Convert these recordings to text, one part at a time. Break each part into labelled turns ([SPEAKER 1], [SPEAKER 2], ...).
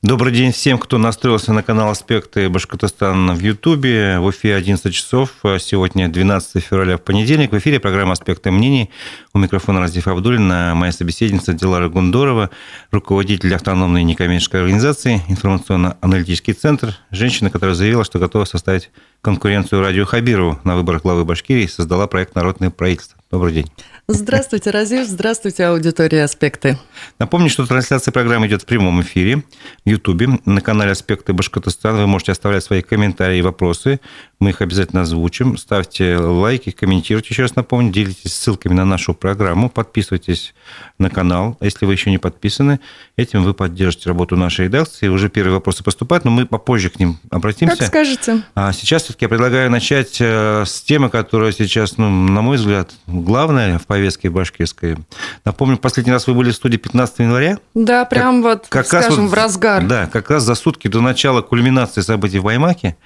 [SPEAKER 1] Добрый день всем, кто настроился на канал «Аспекты Башкортостана» в Ютубе. В эфире 11 часов. Сегодня 12 февраля в понедельник. В эфире программа «Аспекты мнений». У микрофона Разиф Абдулин, моя собеседница Дилара Гундорова, руководитель автономной некоммерческой организации «Информационно-аналитический центр». Женщина, которая заявила, что готова составить конкуренцию Радио Хабирову на выборах главы Башкирии, создала проект «Народное правительство». Добрый день.
[SPEAKER 2] Здравствуйте, Разив. Здравствуйте, аудитория «Аспекты».
[SPEAKER 1] Напомню, что трансляция программы идет в прямом эфире в Ютубе. На канале «Аспекты Башкортостана» вы можете оставлять свои комментарии и вопросы. Мы их обязательно озвучим. Ставьте лайки, комментируйте. Еще раз напомню, делитесь ссылками на нашу программу. Подписывайтесь на канал. Если вы еще не подписаны, этим вы поддержите работу нашей редакции. Уже первые вопросы поступают, но мы попозже к ним обратимся.
[SPEAKER 2] Как скажете.
[SPEAKER 1] А сейчас все-таки я предлагаю начать э, с темы, которая сейчас, ну, на мой взгляд, главная в повестке башкирской. Напомню, последний раз вы были в студии 15 января.
[SPEAKER 2] Да, прям как, вот, как скажем, вот, в разгар.
[SPEAKER 1] Да, как раз за сутки до начала кульминации событий в Баймаке.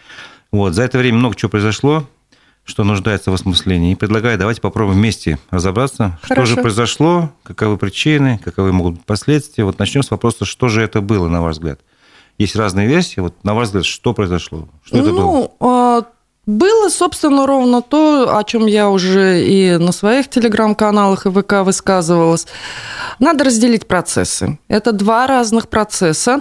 [SPEAKER 1] Вот, за это время много чего произошло, что нуждается в осмыслении. И предлагаю, давайте попробуем вместе разобраться, Хорошо. что же произошло, каковы причины, каковы могут быть последствия. Вот начнем с вопроса, что же это было, на ваш взгляд? Есть разные версии. Вот на ваш взгляд, что произошло? Что
[SPEAKER 2] ну, это было? Было, собственно, ровно то, о чем я уже и на своих телеграм-каналах и ВК высказывалась. Надо разделить процессы. Это два разных процесса.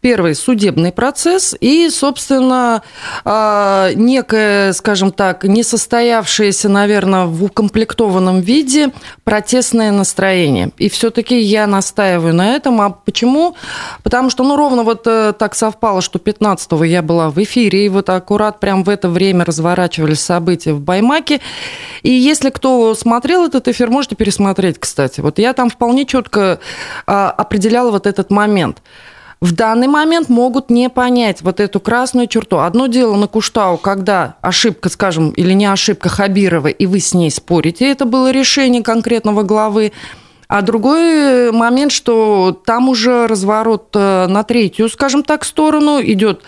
[SPEAKER 2] Первый – судебный процесс и, собственно, а, некое, скажем так, несостоявшееся, наверное, в укомплектованном виде протестное настроение. И все-таки я настаиваю на этом. А почему? Потому что, ну, ровно вот э, так совпало, что 15-го я была в эфире, и вот аккурат прям в это время время разворачивались события в Баймаке. И если кто смотрел этот эфир, можете пересмотреть, кстати. Вот я там вполне четко а, определяла вот этот момент в данный момент могут не понять вот эту красную черту. Одно дело на Куштау, когда ошибка, скажем, или не ошибка Хабирова, и вы с ней спорите, это было решение конкретного главы. А другой момент, что там уже разворот э, на третью, скажем так, сторону идет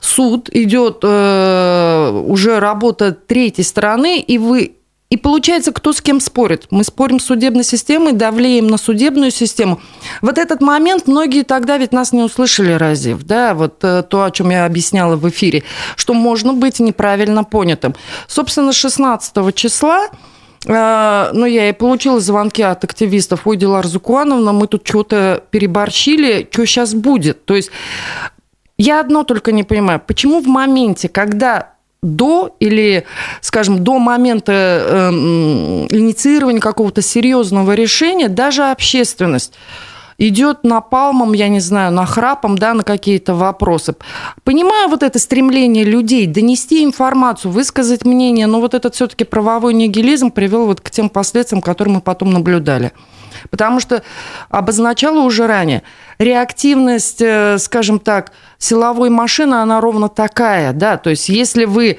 [SPEAKER 2] суд, идет э, уже работа третьей стороны, и вы и получается, кто с кем спорит. Мы спорим с судебной системой, давлеем на судебную систему. Вот этот момент многие тогда ведь нас не услышали, Разив, да, вот э, то, о чем я объясняла в эфире, что можно быть неправильно понятым. Собственно, 16 числа ну, я и получила звонки от активистов. Ой, Дилар Зукуановна, мы тут что-то переборщили, что сейчас будет? То есть я одно только не понимаю, почему в моменте, когда до или, скажем, до момента э, инициирования какого-то серьезного решения даже общественность идет напалмом, я не знаю, нахрапом, да, на какие-то вопросы. Понимаю вот это стремление людей донести информацию, высказать мнение, но вот этот все-таки правовой нигилизм привел вот к тем последствиям, которые мы потом наблюдали. Потому что обозначала уже ранее, реактивность, э, скажем так, силовой машины, она ровно такая, да, то есть если вы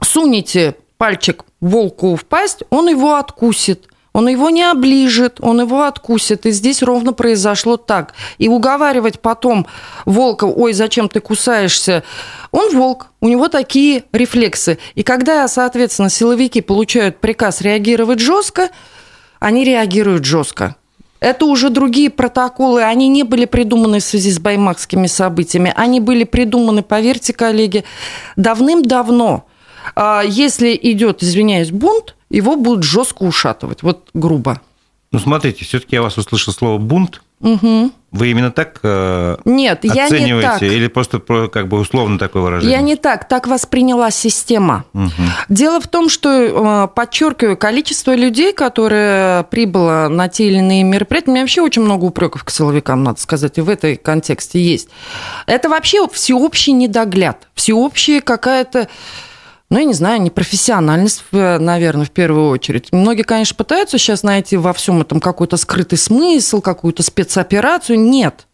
[SPEAKER 2] сунете пальчик волку в пасть, он его откусит – он его не оближет, он его откусит. И здесь ровно произошло так. И уговаривать потом волка, ой, зачем ты кусаешься, он волк, у него такие рефлексы. И когда, соответственно, силовики получают приказ реагировать жестко, они реагируют жестко. Это уже другие протоколы, они не были придуманы в связи с баймакскими событиями, они были придуманы, поверьте, коллеги, давным-давно. А если идет, извиняюсь, бунт, его будут жестко ушатывать, вот грубо.
[SPEAKER 1] Ну, смотрите, все-таки я вас услышал слово бунт.
[SPEAKER 2] Угу.
[SPEAKER 1] Вы именно так э,
[SPEAKER 2] Нет, оцениваете я не так.
[SPEAKER 1] или просто как бы условно такое выражение?
[SPEAKER 2] Я не так, так восприняла система. Угу. Дело в том, что, э, подчеркиваю, количество людей, которые прибыло на те или иные мероприятия, у меня вообще очень много упреков к силовикам, надо сказать, и в этой контексте есть. Это вообще всеобщий недогляд, всеобщая какая-то ну, я не знаю, непрофессиональность, наверное, в первую очередь. Многие, конечно, пытаются сейчас найти во всем этом какой-то скрытый смысл, какую-то спецоперацию. Нет.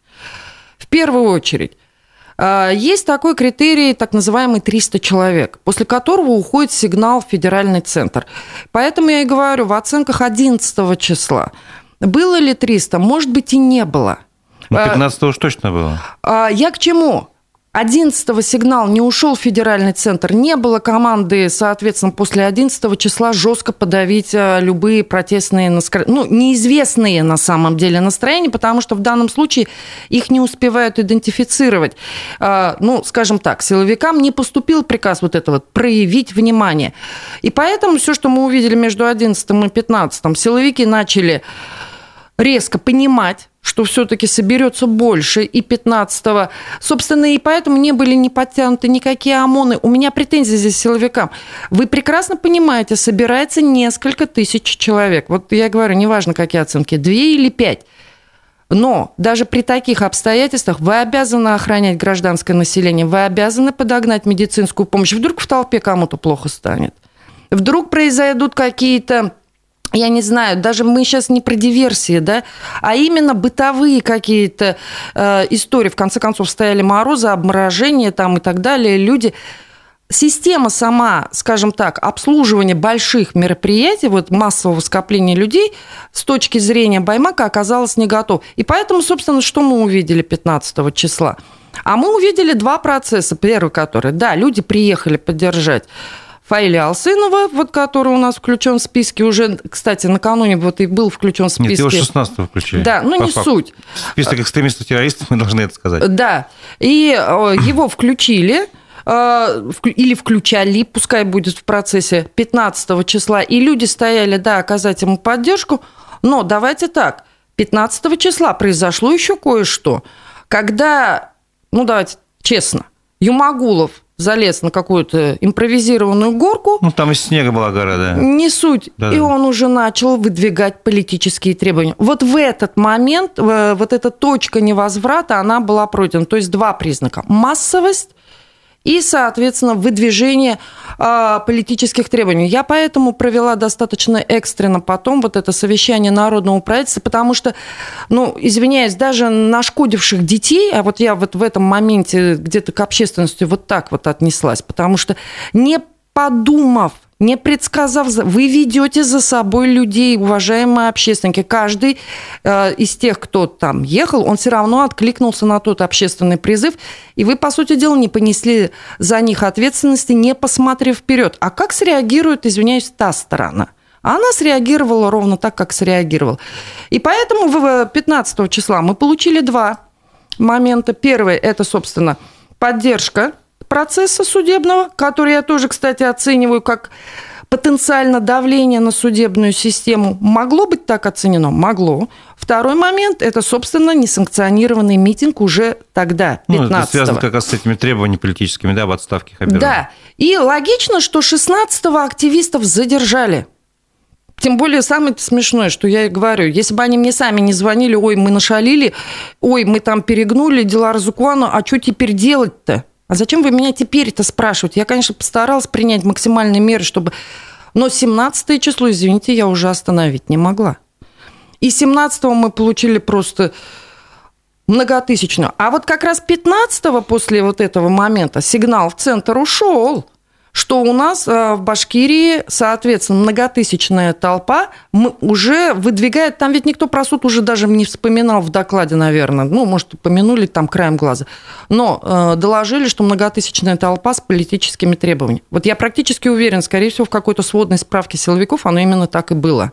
[SPEAKER 2] В первую очередь. А, есть такой критерий, так называемый 300 человек, после которого уходит сигнал в федеральный центр. Поэтому я и говорю, в оценках 11 числа было ли 300? Может быть, и не было.
[SPEAKER 1] Ну, 15 уж точно было.
[SPEAKER 2] А, я к чему? 11 сигнал не ушел в федеральный центр, не было команды, соответственно, после 11 числа жестко подавить э, любые протестные, ну, неизвестные на самом деле настроения, потому что в данном случае их не успевают идентифицировать. Э, ну, скажем так, силовикам не поступил приказ вот этого проявить внимание. И поэтому все, что мы увидели между 11 и 15, силовики начали резко понимать, что все-таки соберется больше, и 15-го. Собственно, и поэтому не были не подтянуты никакие ОМОНы. У меня претензии здесь силовикам. Вы прекрасно понимаете, собирается несколько тысяч человек. Вот я говорю, неважно, какие оценки, две или пять. Но даже при таких обстоятельствах вы обязаны охранять гражданское население, вы обязаны подогнать медицинскую помощь. Вдруг в толпе кому-то плохо станет. Вдруг произойдут какие-то я не знаю, даже мы сейчас не про диверсии, да, а именно бытовые какие-то э, истории. В конце концов, стояли морозы, обморожение там и так далее. Люди система сама, скажем так, обслуживания больших мероприятий, вот массового скопления людей с точки зрения Баймака оказалась не готова. И поэтому, собственно, что мы увидели 15 числа? А мы увидели два процесса. Первый, который, да, люди приехали поддержать Фаиля Алсынова, вот, который у нас включен в списке уже, кстати, накануне вот и был включен в списке. Нет,
[SPEAKER 1] его 16 включили.
[SPEAKER 2] Да, ну не факту. суть.
[SPEAKER 1] Список экстремистов-террористов, мы должны это сказать.
[SPEAKER 2] Да, и его включили э, или включали, пускай будет в процессе 15 числа, и люди стояли, да, оказать ему поддержку, но давайте так, 15 числа произошло еще кое-что, когда, ну давайте честно, Юмагулов залез на какую-то импровизированную горку.
[SPEAKER 1] Ну, там из снега была гора, да.
[SPEAKER 2] Не суть. Да, и да. он уже начал выдвигать политические требования. Вот в этот момент, вот эта точка невозврата, она была пройдена. То есть два признака. Массовость и, соответственно, выдвижение э, политических требований. Я поэтому провела достаточно экстренно потом вот это совещание народного правительства, потому что, ну, извиняюсь, даже нашкодивших детей, а вот я вот в этом моменте где-то к общественности вот так вот отнеслась, потому что не подумав не предсказав, вы ведете за собой людей, уважаемые общественники. Каждый э, из тех, кто там ехал, он все равно откликнулся на тот общественный призыв, и вы, по сути дела, не понесли за них ответственности, не посмотрев вперед. А как среагирует, извиняюсь, та сторона? она среагировала ровно так, как среагировала. И поэтому 15 числа мы получили два момента. Первый – это, собственно, поддержка процесса судебного, который я тоже, кстати, оцениваю как потенциально давление на судебную систему. Могло быть так оценено? Могло. Второй момент – это, собственно, несанкционированный митинг уже тогда, 15 ну,
[SPEAKER 1] это связано как раз с этими требованиями политическими, да, в отставке
[SPEAKER 2] Хабирова. Да. И логично, что 16-го активистов задержали. Тем более самое смешное, что я и говорю, если бы они мне сами не звонили, ой, мы нашалили, ой, мы там перегнули дела Разукуану, а что теперь делать-то? А зачем вы меня теперь это спрашиваете? Я, конечно, постаралась принять максимальные меры, чтобы... Но 17 число, извините, я уже остановить не могла. И 17 мы получили просто многотысячную. А вот как раз 15 после вот этого момента сигнал в центр ушел что у нас э, в Башкирии, соответственно, многотысячная толпа уже выдвигает, там ведь никто про суд уже даже не вспоминал в докладе, наверное, ну, может, упомянули там краем глаза, но э, доложили, что многотысячная толпа с политическими требованиями. Вот я практически уверен, скорее всего, в какой-то сводной справке силовиков оно именно так и было.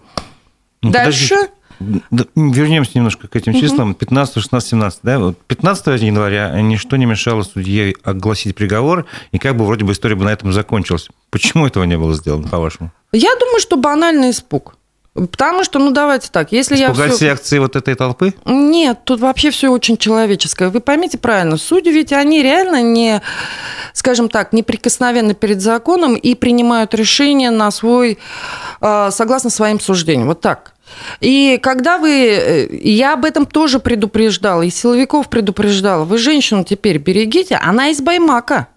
[SPEAKER 1] Ну, Дальше... Подожди. Вернемся немножко к этим числам. 15, 16, 17. Да? 15 января ничто не мешало судье огласить приговор, и как бы вроде бы история бы на этом закончилась. Почему этого не было сделано, по-вашему?
[SPEAKER 2] Я думаю, что банальный испуг. Потому что, ну давайте так, если
[SPEAKER 1] Испугать
[SPEAKER 2] я...
[SPEAKER 1] все акции вот этой толпы?
[SPEAKER 2] Нет, тут вообще все очень человеческое. Вы поймите правильно, судьи ведь они реально не, скажем так, неприкосновенны перед законом и принимают решения на свой, а, согласно своим суждениям. Вот так. И когда вы... Э, я об этом тоже предупреждала, и силовиков предупреждала. Вы женщину теперь берегите, она из Баймака.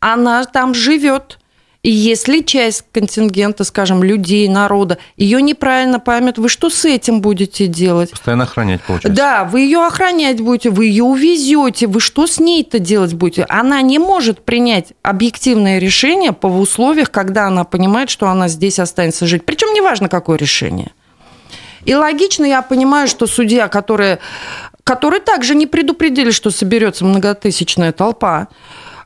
[SPEAKER 2] Она там живет. И если часть контингента, скажем, людей, народа, ее неправильно поймет, вы что с этим будете делать?
[SPEAKER 1] Постоянно охранять, получается.
[SPEAKER 2] Да, вы ее охранять будете, вы ее увезете, вы что с ней-то делать будете? Она не может принять объективное решение по условиях, когда она понимает, что она здесь останется жить. Причем неважно, какое решение. И логично я понимаю, что судья, которая которые также не предупредили, что соберется многотысячная толпа,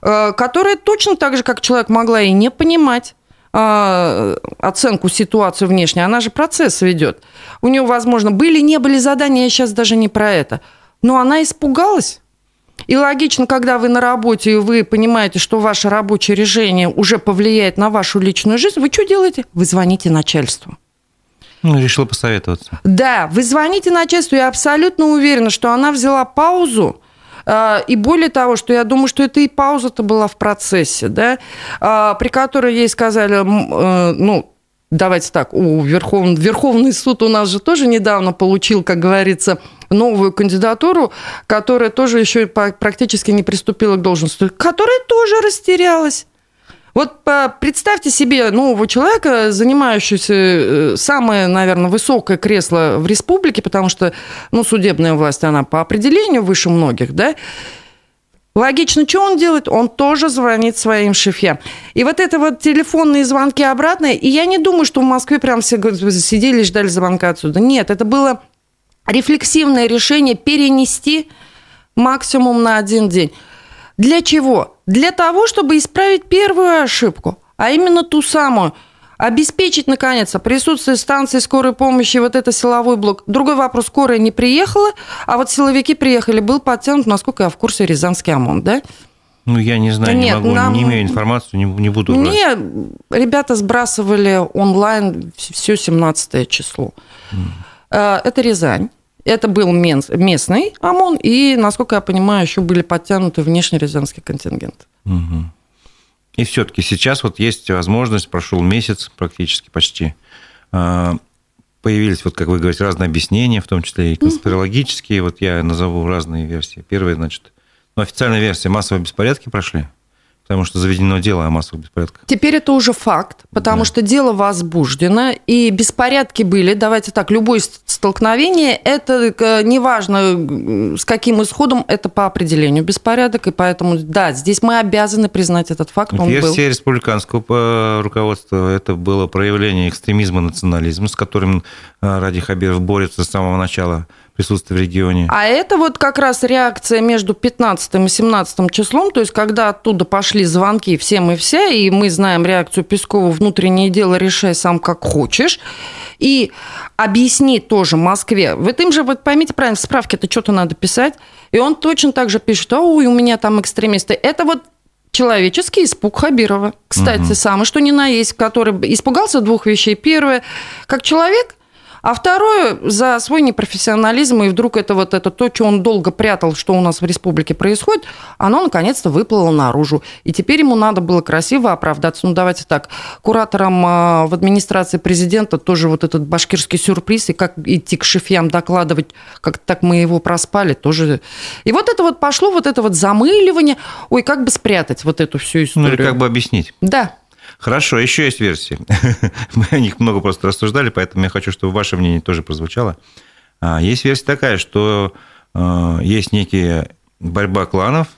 [SPEAKER 2] э, которая точно так же, как человек, могла и не понимать э, оценку ситуации внешней, она же процесс ведет. У нее, возможно, были, не были задания, я сейчас даже не про это. Но она испугалась. И логично, когда вы на работе, и вы понимаете, что ваше рабочее решение уже повлияет на вашу личную жизнь, вы что делаете? Вы звоните начальству.
[SPEAKER 1] Ну, решила посоветоваться.
[SPEAKER 2] Да, вы звоните начальству, я абсолютно уверена, что она взяла паузу, а, и более того, что я думаю, что это и пауза-то была в процессе, да, а, при которой ей сказали, э, ну, давайте так, у Верховный, Верховный суд у нас же тоже недавно получил, как говорится, новую кандидатуру, которая тоже еще практически не приступила к должности, которая тоже растерялась. Вот представьте себе нового человека, занимающегося э, самое, наверное, высокое кресло в республике, потому что, ну, судебная власть, она по определению выше многих, да, Логично, что он делает? Он тоже звонит своим шефям. И вот это вот телефонные звонки обратные, и я не думаю, что в Москве прям все сидели и ждали звонка отсюда. Нет, это было рефлексивное решение перенести максимум на один день. Для чего? Для того, чтобы исправить первую ошибку, а именно ту самую – Обеспечить, наконец, присутствие станции скорой помощи, вот это силовой блок. Другой вопрос, скорая не приехала, а вот силовики приехали, был подтянут, насколько я в курсе, Рязанский ОМОН, да?
[SPEAKER 1] Ну, я не знаю, Нет, не могу, нам... не имею информацию, не, не буду
[SPEAKER 2] брать. Мне ребята сбрасывали онлайн все 17 число. Mm. Это Рязань. Это был местный ОМОН, и, насколько я понимаю, еще были подтянуты внешний рязанский контингент.
[SPEAKER 1] Угу. И все-таки сейчас вот есть возможность, прошел месяц практически почти, а, появились, вот как вы говорите, разные объяснения, в том числе и конспирологические. Вот я назову разные версии. Первая, значит, ну, официальная версия, массовые беспорядки прошли потому что заведено дело о массовых беспорядках.
[SPEAKER 2] Теперь это уже факт, потому да. что дело возбуждено, и беспорядки были. Давайте так, любое столкновение, это э, неважно, с каким исходом, это по определению беспорядок, и поэтому, да, здесь мы обязаны признать этот факт.
[SPEAKER 1] Он Версия был. республиканского э, руководства – это было проявление экстремизма, национализма, с которым э, Ради Хабиров борется с самого начала присутствие в регионе.
[SPEAKER 2] А это вот как раз реакция между 15 и 17 числом, то есть когда оттуда пошли звонки всем и вся, и мы знаем реакцию Пескова «внутреннее дело решай сам как хочешь», и объясни тоже Москве. В этом же, вот поймите правильно, в справке это что-то надо писать, и он точно так же пишет, ой, у меня там экстремисты. Это вот человеческий испуг Хабирова. Кстати, угу. самый, что ни на есть, который испугался двух вещей. Первое, как человек – а второе, за свой непрофессионализм, и вдруг это вот это то, что он долго прятал, что у нас в республике происходит, оно наконец-то выплыло наружу. И теперь ему надо было красиво оправдаться. Ну, давайте так, кураторам а, в администрации президента тоже вот этот башкирский сюрприз, и как идти к шефьям докладывать, как так мы его проспали, тоже. И вот это вот пошло, вот это вот замыливание. Ой, как бы спрятать вот эту всю историю.
[SPEAKER 1] Ну, или как бы объяснить.
[SPEAKER 2] Да.
[SPEAKER 1] Хорошо, еще есть версии. Мы о них много просто рассуждали, поэтому я хочу, чтобы ваше мнение тоже прозвучало. А, есть версия такая, что а, есть некие борьба кланов,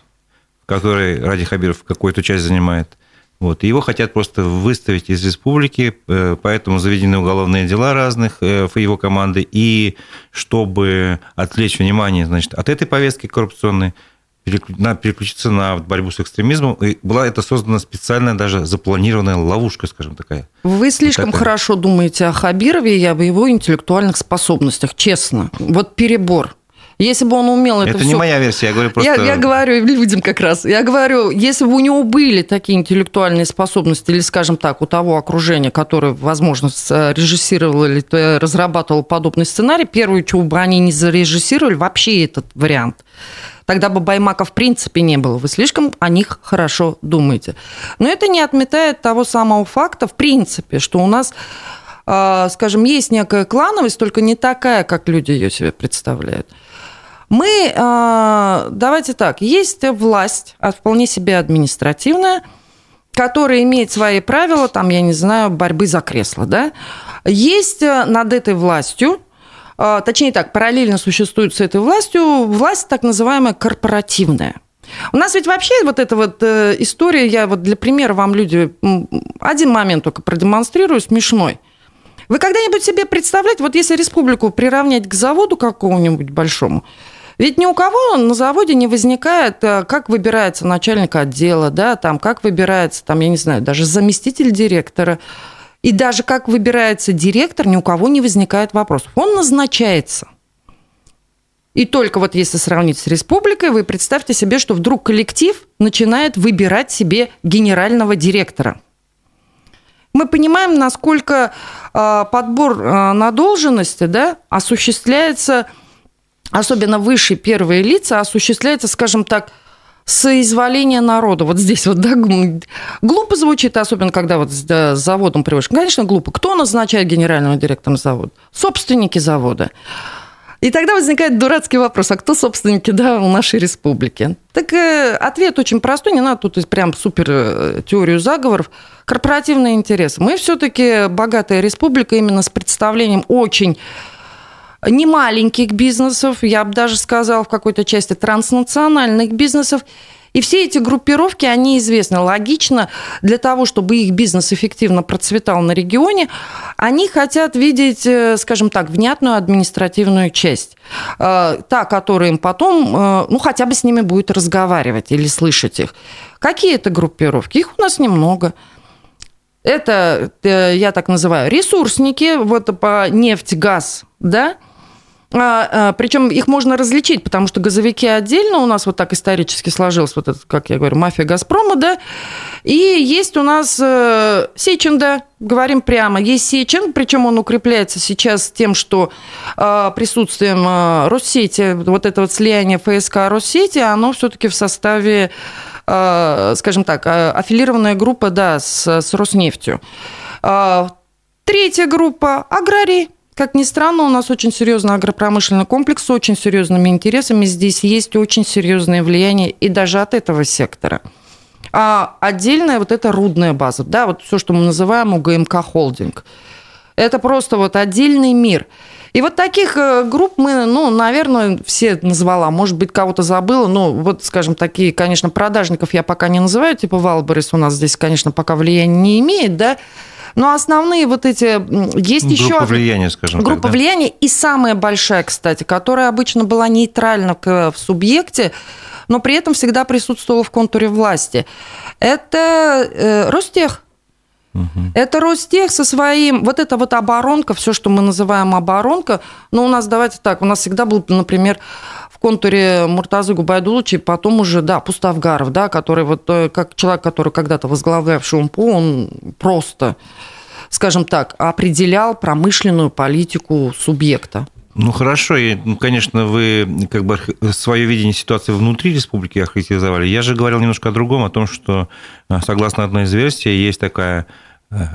[SPEAKER 1] в которой Ради Хабиров какую-то часть занимает. Вот, его хотят просто выставить из республики, э, поэтому заведены уголовные дела разных э, его команды. И чтобы отвлечь внимание значит, от этой повестки коррупционной, надо переключиться на борьбу с экстремизмом. И была это создана специальная даже запланированная ловушка, скажем такая.
[SPEAKER 2] Вы слишком вот хорошо думаете о Хабирове и об его интеллектуальных способностях, честно. Вот перебор. Если бы он умел это
[SPEAKER 1] Это
[SPEAKER 2] все...
[SPEAKER 1] не моя версия, я говорю просто...
[SPEAKER 2] Я, я говорю людям как раз. Я говорю, если бы у него были такие интеллектуальные способности, или, скажем так, у того окружения, которое, возможно, режиссировало или разрабатывало подобный сценарий, первое, чего бы они не зарежиссировали, вообще этот вариант – Тогда бы Баймака в принципе не было. Вы слишком о них хорошо думаете. Но это не отметает того самого факта, в принципе, что у нас а, скажем, есть некая клановость, только не такая, как люди ее себе представляют. Мы, а, давайте так, есть власть, а вполне себе административная, которая имеет свои правила, там, я не знаю, борьбы за кресло, да. Есть над этой властью точнее так, параллельно существует с этой властью власть так называемая корпоративная. У нас ведь вообще вот эта вот э, история, я вот для примера вам люди один момент только продемонстрирую, смешной. Вы когда-нибудь себе представляете, вот если республику приравнять к заводу какому-нибудь большому, Ведь ни у кого на заводе не возникает, э, как выбирается начальник отдела, да, там, как выбирается, там, я не знаю, даже заместитель директора. И даже как выбирается директор, ни у кого не возникает вопросов. Он назначается. И только вот если сравнить с республикой, вы представьте себе, что вдруг коллектив начинает выбирать себе генерального директора. Мы понимаем, насколько э, подбор э, на должности да, осуществляется особенно высшие первые лица, осуществляется, скажем так, соизволение народа. Вот здесь вот, да, глупо звучит, особенно когда вот с заводом приводишь. Конечно, глупо. Кто назначает генерального директора завода? Собственники завода. И тогда возникает дурацкий вопрос, а кто собственники да, у нашей республики? Так э, ответ очень простой, не надо тут прям супер э, теорию заговоров. Корпоративные интересы. Мы все-таки богатая республика именно с представлением очень не маленьких бизнесов, я бы даже сказала в какой-то части транснациональных бизнесов. И все эти группировки, они известны. Логично, для того, чтобы их бизнес эффективно процветал на регионе, они хотят видеть, э, скажем так, внятную административную часть. Э, та, которая им потом, э, ну, хотя бы с ними будет разговаривать или слышать их. Какие это группировки? Их у нас немного. Это, я так называю, ресурсники, вот по нефть, газ, да, а, а, причем их можно различить, потому что газовики отдельно у нас вот так исторически сложилось, вот это, как я говорю, мафия Газпрома, да, и есть у нас э, Сечин, да, говорим прямо, есть Сечин, причем он укрепляется сейчас тем, что э, присутствием э, Россети, вот это вот слияние ФСК Россети, оно все-таки в составе, скажем так, аффилированная группа, да, с, с Роснефтью. Третья группа – аграрии. Как ни странно, у нас очень серьезный агропромышленный комплекс с очень серьезными интересами. Здесь есть очень серьезное влияние и даже от этого сектора. А отдельная вот эта рудная база, да, вот все, что мы называем УГМК холдинг. Это просто вот отдельный мир. И вот таких э, групп мы, ну, наверное, все назвала. Может быть, кого-то забыла. Ну, вот, скажем, такие, конечно, продажников я пока не называю, типа Wildberries у нас здесь, конечно, пока влияния не имеет, да. Но основные вот эти... Есть группа еще...
[SPEAKER 1] Группа влияния, скажем
[SPEAKER 2] Группа так, да? влияния. И самая большая, кстати, которая обычно была нейтральна в субъекте, но при этом всегда присутствовала в контуре власти. Это э, Ростех. Угу. Это Ростех со своим, вот это вот оборонка, все, что мы называем оборонка, но у нас, давайте так, у нас всегда был, например, контуре Муртазы Губайдуловича, потом уже, да, Пуставгаров, да, который вот, э, как человек, который когда-то возглавлявший УМПУ, он просто, скажем так, определял промышленную политику субъекта.
[SPEAKER 1] Ну хорошо, и, ну, конечно, вы как бы свое видение ситуации внутри республики охарактеризовали. Я же говорил немножко о другом, о том, что э, согласно одной из версий есть такая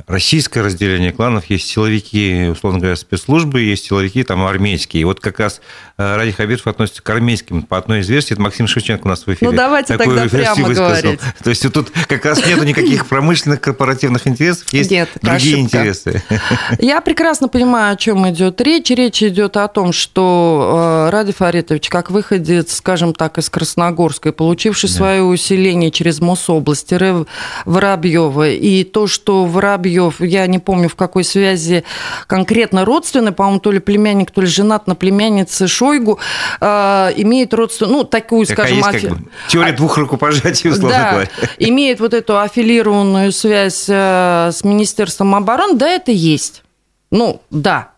[SPEAKER 1] российское разделение кланов, есть силовики, условно говоря, спецслужбы, есть силовики там армейские. И вот как раз э, Ради Хабиров относится к армейским. По одной из версий, это Максим Шевченко у нас в эфире.
[SPEAKER 2] Ну, давайте Такую тогда прямо высказал. говорить.
[SPEAKER 1] То есть тут как раз нету никаких промышленных корпоративных интересов, есть Нет, другие ошибка. интересы.
[SPEAKER 2] Я прекрасно понимаю, о чем идет речь. Речь идет о том, что э, Ради Фаритович, как выходец, скажем так, из Красногорска, получивший да. свое усиление через Мособласть, Воробьева, и то, что Воробьев, я не помню, в какой связи конкретно родственный, по-моему, то ли племянник, то ли женат на племяннице Шойгу, э, имеет родственную, ну, такую, Такая скажем...
[SPEAKER 1] Есть, афи... как бы, теория а... двух рукопожатий, условно
[SPEAKER 2] да,
[SPEAKER 1] говоря.
[SPEAKER 2] имеет вот эту аффилированную связь э, с Министерством обороны, да, это есть. Ну, да,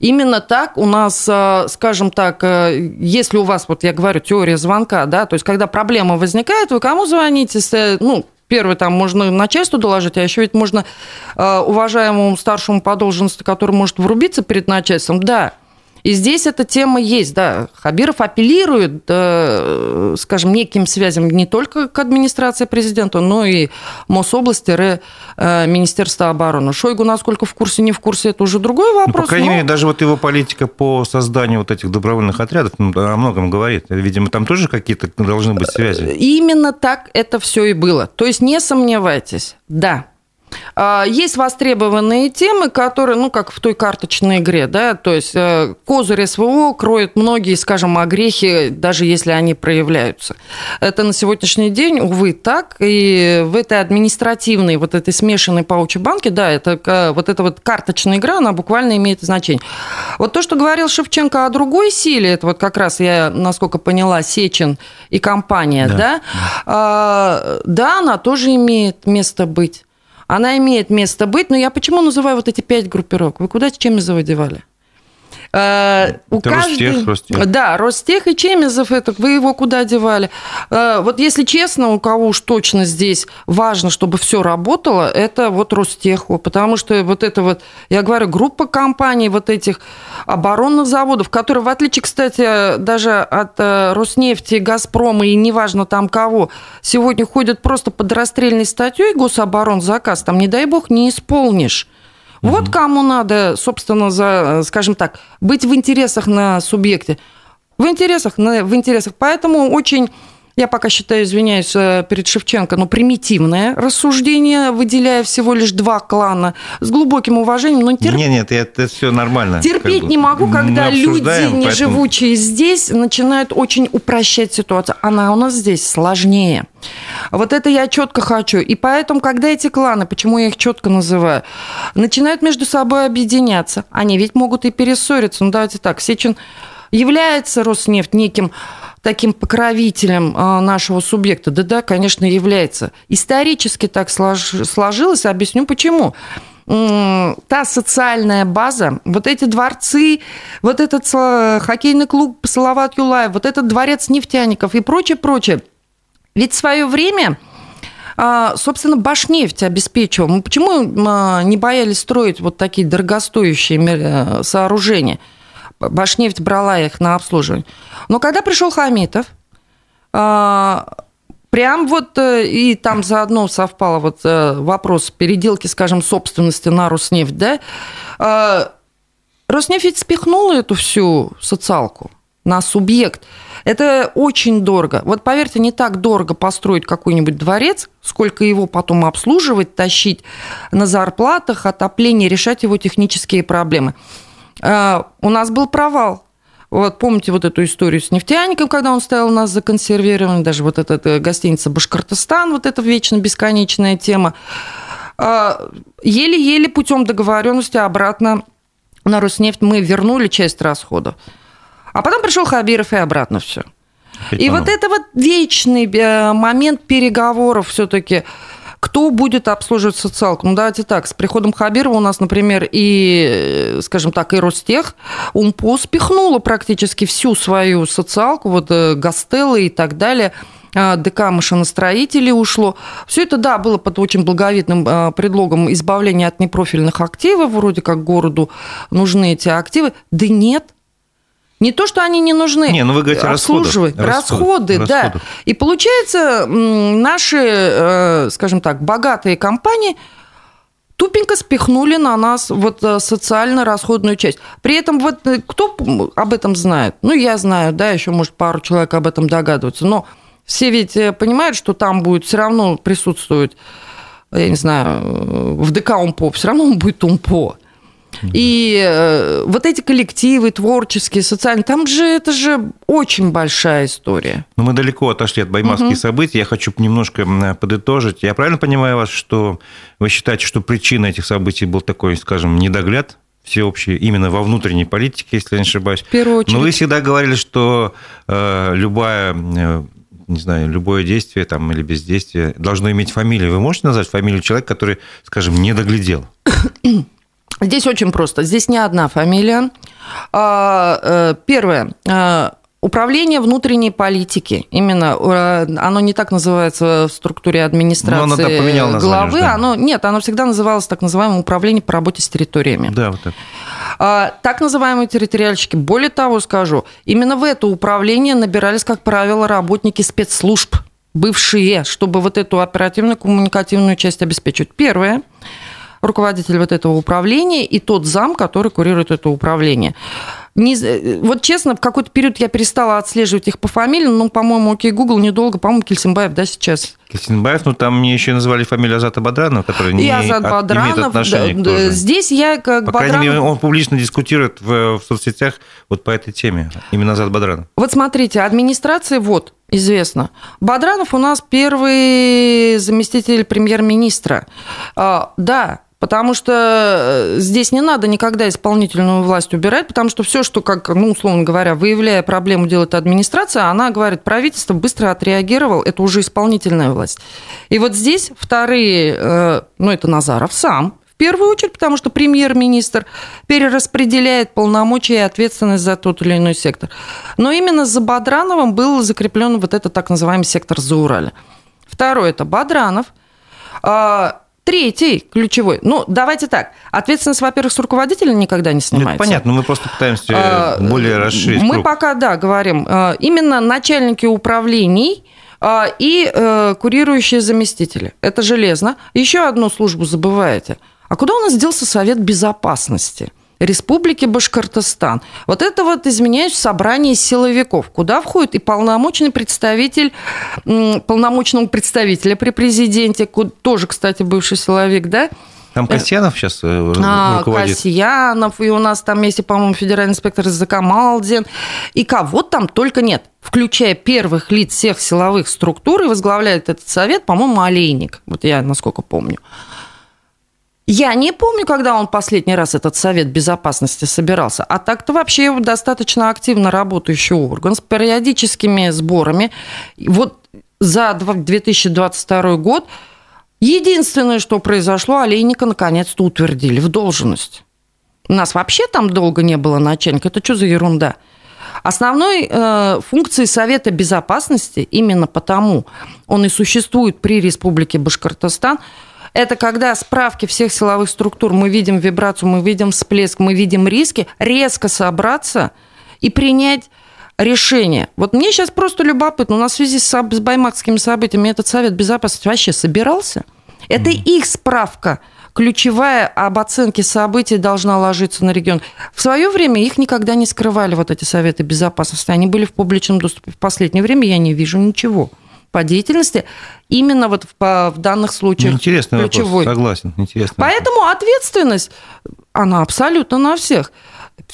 [SPEAKER 2] Именно так у нас, э, скажем так, если у вас, вот я говорю, теория звонка, да, то есть когда проблема возникает, вы кому звоните? Ну, Первое, там можно начальству доложить, а еще ведь можно уважаемому старшему по должности, который может врубиться перед начальством, да, и здесь эта тема есть, да. Хабиров апеллирует, э, скажем, неким связям не только к администрации президента, но и Мособласти, э, Министерства обороны. Шойгу, насколько в курсе, не в курсе, это уже другой вопрос. Ну,
[SPEAKER 1] по крайней но... мере, даже вот его политика по созданию вот этих добровольных отрядов ну, о многом говорит. Видимо, там тоже какие-то должны быть связи.
[SPEAKER 2] Именно так это все и было. То есть не сомневайтесь, да, есть востребованные темы, которые, ну, как в той карточной игре, да, то есть э, козырь СВО кроет многие, скажем, огрехи, даже если они проявляются. Это на сегодняшний день, увы, так, и в этой административной, вот этой смешанной паучьей банке, да, это вот эта вот карточная игра, она буквально имеет значение. Вот то, что говорил Шевченко о другой силе, это вот как раз я, насколько поняла, Сечин и компания, да, да, да, да она тоже имеет место быть. Она имеет место быть, но я почему называю вот эти пять группировок? Вы куда с чем заводевали?
[SPEAKER 1] Э, у это каждой... Ростех, Ростех.
[SPEAKER 2] Да, Ростех и Чемизов, это вы его куда девали? Э, вот если честно, у кого уж точно здесь важно, чтобы все работало, это вот Ростеху, потому что вот это вот, я говорю, группа компаний вот этих оборонных заводов, которые, в отличие, кстати, даже от э, Роснефти, Газпрома и неважно там кого, сегодня ходят просто под расстрельной статьей гособоронзаказ, там, не дай бог, не исполнишь. Вот кому надо, собственно, за, скажем так, быть в интересах на субъекте. В интересах, в интересах. Поэтому очень я пока считаю, извиняюсь э, перед Шевченко, но примитивное рассуждение, выделяя всего лишь два клана с глубоким уважением. Но
[SPEAKER 1] терп... Нет, нет, это, это все нормально.
[SPEAKER 2] Терпеть как не могу, когда люди, не поэтому... живучие здесь, начинают очень упрощать ситуацию. Она у нас здесь сложнее. Вот это я четко хочу. И поэтому, когда эти кланы, почему я их четко называю, начинают между собой объединяться, они ведь могут и перессориться. Ну, давайте так, Сечин является Роснефть неким таким покровителем а, нашего субъекта? Да, да, конечно, является. Исторически так сложилось, объясню почему та социальная база, вот эти дворцы, вот этот хоккейный клуб Салават Юлаев, вот этот дворец нефтяников и прочее, прочее. Ведь в свое время а, собственно, Башнефть обеспечивал. Почему а, не боялись строить вот такие дорогостоящие э, сооружения? Башнефть брала их на обслуживание. Но когда пришел Хамитов, а, прям вот э, и там заодно совпало вот э, вопрос переделки, скажем, собственности на Роснефть, да, а, Роснефть ведь спихнула эту всю социалку на субъект. Это очень дорого. Вот поверьте, не так дорого построить какой-нибудь дворец, сколько его потом обслуживать, тащить на зарплатах, отопление, решать его технические проблемы. А, у нас был провал. Вот помните вот эту историю с нефтяником, когда он стоял у нас законсервированный, даже вот эта э, гостиница Башкортостан, вот эта вечно бесконечная тема. А, еле-еле путем договоренности обратно на Роснефть мы вернули часть расходов. А потом пришел Хабиров и обратно все. И вот это вот вечный э, момент переговоров все-таки кто будет обслуживать социалку? Ну, давайте так, с приходом Хабирова у нас, например, и, скажем так, и Ростех, УМПО спихнула практически всю свою социалку, вот э, Гастеллы и так далее, а, ДК машиностроителей ушло. Все это, да, было под очень благовидным а, предлогом избавления от непрофильных активов, вроде как городу нужны эти активы. Да нет, не то, что они не нужны.
[SPEAKER 1] Не, ну вы говорите
[SPEAKER 2] обслуживать. Расходы, расходы, да. И получается, наши, э, скажем так, богатые компании тупенько спихнули на нас вот э, социально-расходную часть. При этом вот э, кто об этом знает? Ну, я знаю, да, еще, может, пару человек об этом догадываются, но все ведь понимают, что там будет все равно присутствовать, я не знаю, в ДК УМПО, все равно он будет УМПО. И э, вот эти коллективы творческие, социальные, там же это же очень большая история.
[SPEAKER 1] Но мы далеко отошли от баймакских угу. событий. Я хочу немножко подытожить. Я правильно понимаю вас, что вы считаете, что причиной этих событий был такой, скажем, недогляд всеобщий именно во внутренней политике, если я не ошибаюсь. В
[SPEAKER 2] первую очередь.
[SPEAKER 1] Но вы всегда говорили, что э, любая э, не знаю, любое действие там, или бездействие должно иметь фамилию. Вы можете назвать фамилию человека, который, скажем, не доглядел?
[SPEAKER 2] Здесь очень просто. Здесь не одна фамилия. А, э, первое. А, управление внутренней политики, именно, э, оно не так называется в структуре администрации оно главы, да. оно, нет, оно всегда называлось так называемое управление по работе с территориями.
[SPEAKER 1] Да, вот так.
[SPEAKER 2] А, так называемые территориальщики. Более того, скажу, именно в это управление набирались, как правило, работники спецслужб, бывшие, чтобы вот эту оперативную коммуникативную часть обеспечивать. Первое руководитель вот этого управления и тот зам, который курирует это управление. Не, вот честно, в какой-то период я перестала отслеживать их по фамилиям, ну, по-моему, окей, Google недолго, по-моему, Кельсенбаев, да, сейчас.
[SPEAKER 1] Кельсенбаев, ну, там мне еще назвали фамилию Азата Бадранова, который не
[SPEAKER 2] Азат Бадранов, имеет отношения да, к Здесь я как
[SPEAKER 1] По Бадранов... крайней мере, он публично дискутирует в, в соцсетях вот по этой теме, именно Азат Бадранов.
[SPEAKER 2] Вот смотрите, администрация, вот, известно. Бадранов у нас первый заместитель премьер-министра. А, да, Потому что э, здесь не надо никогда исполнительную власть убирать, потому что все, что, как, ну, условно говоря, выявляя проблему, делает администрация, она говорит, правительство быстро отреагировал, это уже исполнительная власть. И вот здесь вторые, э, ну, это Назаров сам, в первую очередь, потому что премьер-министр перераспределяет полномочия и ответственность за тот или иной сектор. Но именно за Бадрановым был закреплен вот этот так называемый сектор Заурали. Второй – это Бадранов а, – Третий ключевой. Ну, давайте так. Ответственность, во-первых, с руководителя никогда не снимается.
[SPEAKER 1] Это понятно, мы просто пытаемся а, более расширить.
[SPEAKER 2] Мы круг. пока, да, говорим. А, именно начальники управлений а, и э, курирующие заместители. Это железно. Еще одну службу забываете. А куда у нас делся Совет Безопасности? Республики Башкортостан. Вот это вот, изменяюсь, собрание силовиков, куда входит и полномочный представитель, полномочного представителя при президенте, тоже, кстати, бывший силовик, да,
[SPEAKER 1] там э, Касьянов сейчас э,
[SPEAKER 2] а, руководит. Касьянов, и у нас там есть, по-моему, федеральный инспектор Закамалдин. И кого там только нет, включая первых лиц всех силовых структур, и возглавляет этот совет, по-моему, Олейник. Вот я, насколько помню. Я не помню, когда он последний раз этот Совет Безопасности собирался. А так-то вообще достаточно активно работающий орган с периодическими сборами. Вот за 2022 год единственное, что произошло, Олейника наконец-то утвердили в должность. У нас вообще там долго не было начальника. Это что за ерунда? Основной э, функцией Совета Безопасности именно потому он и существует при Республике Башкортостан – это когда справки всех силовых структур, мы видим вибрацию, мы видим всплеск, мы видим риски, резко собраться и принять решение. Вот мне сейчас просто любопытно, у нас в связи с, с баймакскими событиями этот Совет Безопасности вообще собирался? Это mm. их справка ключевая об оценке событий должна ложиться на регион. В свое время их никогда не скрывали, вот эти советы безопасности. Они были в публичном доступе. В последнее время я не вижу ничего по деятельности именно вот в, в данных случаях
[SPEAKER 1] ну, интересный ключевой. Вопрос, согласен, интересно.
[SPEAKER 2] Поэтому ответственность, она абсолютно на всех.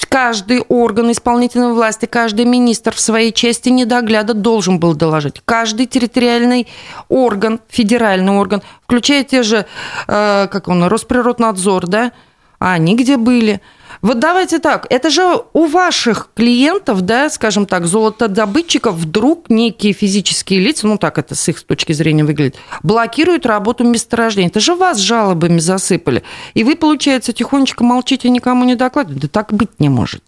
[SPEAKER 2] Каждый орган исполнительной власти, каждый министр в своей части недогляда должен был доложить. Каждый территориальный орган, федеральный орган, включая те же, э, как он, Росприроднадзор, да, а они где были – вот давайте так, это же у ваших клиентов, да, скажем так, золотодобытчиков вдруг некие физические лица, ну так это с их точки зрения выглядит, блокируют работу месторождения. Это же вас жалобами засыпали. И вы, получается, тихонечко молчите, никому не докладываете. Да так быть не может.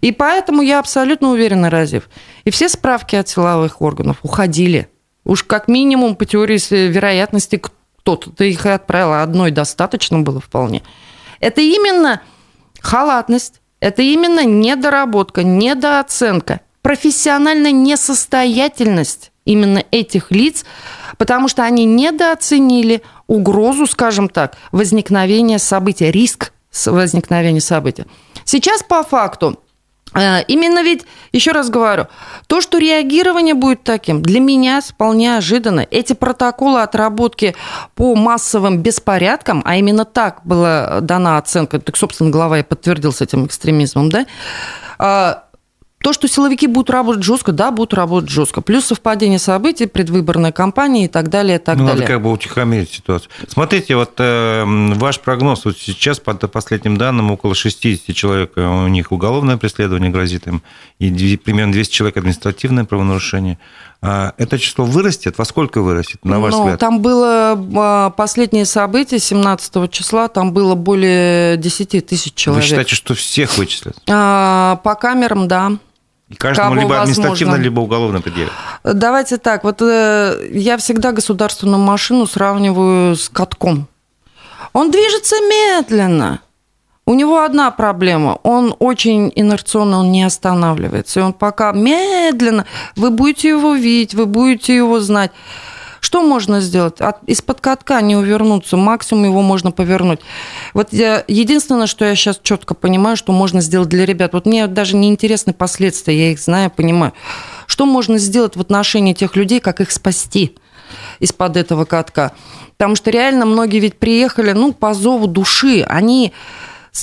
[SPEAKER 2] И поэтому я абсолютно уверена, Разив, и все справки от силовых органов уходили. Уж как минимум по теории вероятности кто-то их и отправил, а одной достаточно было вполне. Это именно халатность, это именно недоработка, недооценка, профессиональная несостоятельность именно этих лиц, потому что они недооценили угрозу, скажем так, возникновения события, риск возникновения события. Сейчас по факту именно ведь, еще раз говорю, то, что реагирование будет таким, для меня вполне ожиданно. Эти протоколы отработки по массовым беспорядкам, а именно так была дана оценка, так, собственно, глава и подтвердил с этим экстремизмом, да, а, то, что силовики будут работать жестко, да, будут работать жестко. Плюс совпадение событий, предвыборная кампания и так далее, и так
[SPEAKER 1] ну,
[SPEAKER 2] далее.
[SPEAKER 1] Надо как бы утихомирить ситуацию. Смотрите, вот э, ваш прогноз, вот сейчас, по последним данным, около 60 человек, э, у них уголовное преследование грозит им, и примерно 200 человек административное правонарушение. А это число вырастет? Во сколько вырастет, на ваш ну, взгляд?
[SPEAKER 2] Там было а, последнее событие 17 числа, там было более 10 тысяч человек.
[SPEAKER 1] Вы считаете, что всех вычислят?
[SPEAKER 2] А, по камерам, да.
[SPEAKER 1] И каждому Кого либо административно, возможно. либо уголовно предъявят.
[SPEAKER 2] Давайте так, вот э, я всегда государственную машину сравниваю с катком. Он движется медленно. У него одна проблема. Он очень инерционно, он не останавливается. И он пока медленно, вы будете его видеть, вы будете его знать. Что можно сделать? От, из-под катка не увернуться, максимум его можно повернуть. Вот я, единственное, что я сейчас четко понимаю, что можно сделать для ребят. Вот мне даже не интересны последствия, я их знаю, понимаю. Что можно сделать в отношении тех людей, как их спасти из-под этого катка? Потому что реально многие ведь приехали, ну, по зову души. Они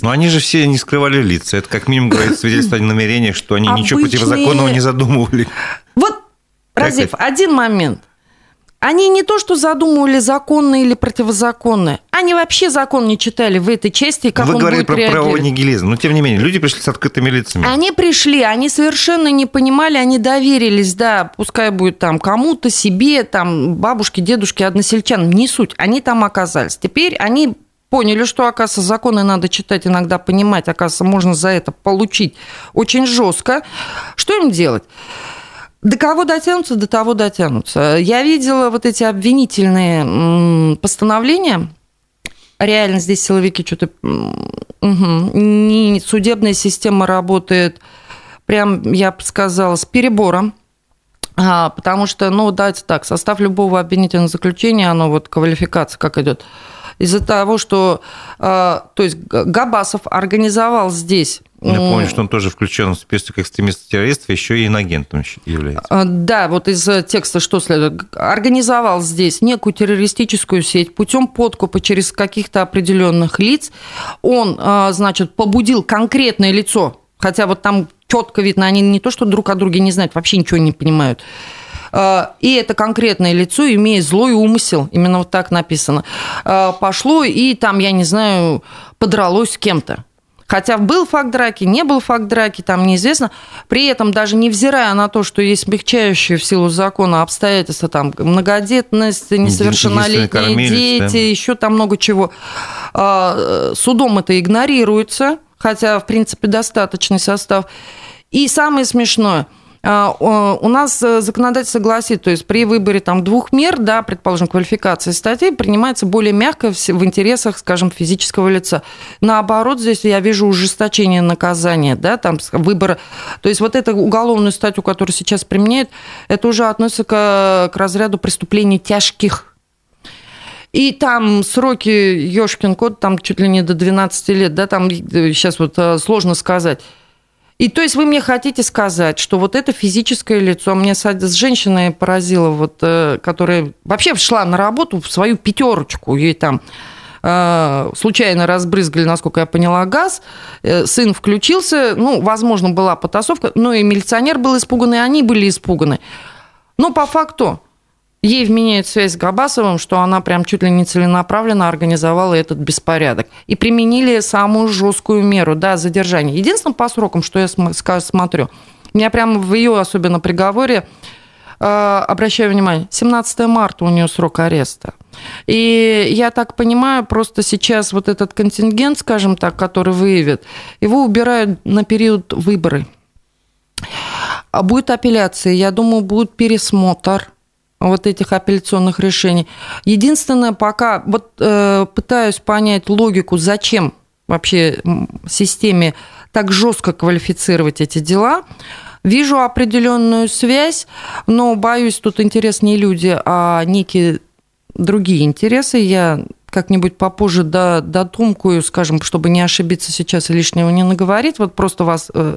[SPEAKER 1] но они же все не скрывали лица. Это как минимум говорит свидетельство о намерениях, что они Обычные... ничего противозаконного не задумывали.
[SPEAKER 2] Вот, Разив, один момент. Они не то, что задумывали законные или противозаконные, они вообще закон не читали в этой части, как
[SPEAKER 1] Вы
[SPEAKER 2] он
[SPEAKER 1] говорите
[SPEAKER 2] будет
[SPEAKER 1] про правовой нигилизм, но тем не менее, люди пришли с открытыми лицами.
[SPEAKER 2] Они пришли, они совершенно не понимали, они доверились, да, пускай будет там кому-то, себе, там, бабушке, дедушке, односельчанам, не суть, они там оказались. Теперь они поняли, что, оказывается, законы надо читать, иногда понимать, оказывается, можно за это получить очень жестко. Что им делать? До кого дотянутся, до того дотянутся. Я видела вот эти обвинительные постановления. Реально здесь силовики что-то... Угу. Не, судебная система работает, прям, я бы сказала, с перебором. А, потому что, ну, давайте так, состав любого обвинительного заключения, оно вот квалификация как идет. Из-за того, что, а, то есть Габасов организовал здесь
[SPEAKER 1] Напомню, что он тоже включен в список экстремистов-террористов, еще и инагентом является. А,
[SPEAKER 2] да, вот из э, текста что следует? Организовал здесь некую террористическую сеть путем подкупа через каких-то определенных лиц. Он, а, значит, побудил конкретное лицо, хотя вот там четко видно, они не то, что друг о друге не знают, вообще ничего не понимают. А, и это конкретное лицо, имея злой умысел, именно вот так написано, пошло и там, я не знаю, подралось с кем-то. Хотя был факт драки, не был факт драки, там неизвестно. При этом даже невзирая на то, что есть смягчающие в силу закона обстоятельства, там многодетность, несовершеннолетние дети, да. еще там много чего, а, судом это игнорируется, хотя, в принципе, достаточный состав. И самое смешное – у нас э, законодательство гласит, то есть при выборе там двух мер, да, предположим, квалификации статей принимается более мягко в интересах, скажем, физического лица. Наоборот, здесь я вижу ужесточение наказания, да, там выбора. То есть вот эта уголовную статью, которую сейчас применяют, это уже относится к, к разряду преступлений тяжких. И там сроки, ёшкин код, там чуть ли не до 12 лет, да, там сейчас вот э, сложно сказать. И то есть вы мне хотите сказать, что вот это физическое лицо, мне с женщиной поразило, вот, э, которая вообще шла на работу в свою пятерочку, ей там э, случайно разбрызгали, насколько я поняла, газ, э, сын включился, ну, возможно, была потасовка, но и милиционер был испуган, и они были испуганы. Но по факту Ей вменяют связь с Габасовым, что она прям чуть ли не целенаправленно организовала этот беспорядок. И применили самую жесткую меру, да, задержание. Единственное по срокам, что я смотрю, меня прямо в ее особенно приговоре э, обращаю внимание, 17 марта у нее срок ареста. И я так понимаю, просто сейчас вот этот контингент, скажем так, который выявит, его убирают на период выборы. А будет апелляция, я думаю, будет пересмотр вот этих апелляционных решений. Единственное, пока вот э, пытаюсь понять логику, зачем вообще системе так жестко квалифицировать эти дела. Вижу определенную связь, но боюсь, тут интерес не люди, а некие другие интересы. Я как-нибудь попозже додумкую, скажем, чтобы не ошибиться сейчас и лишнего не наговорить, вот просто вас... Угу.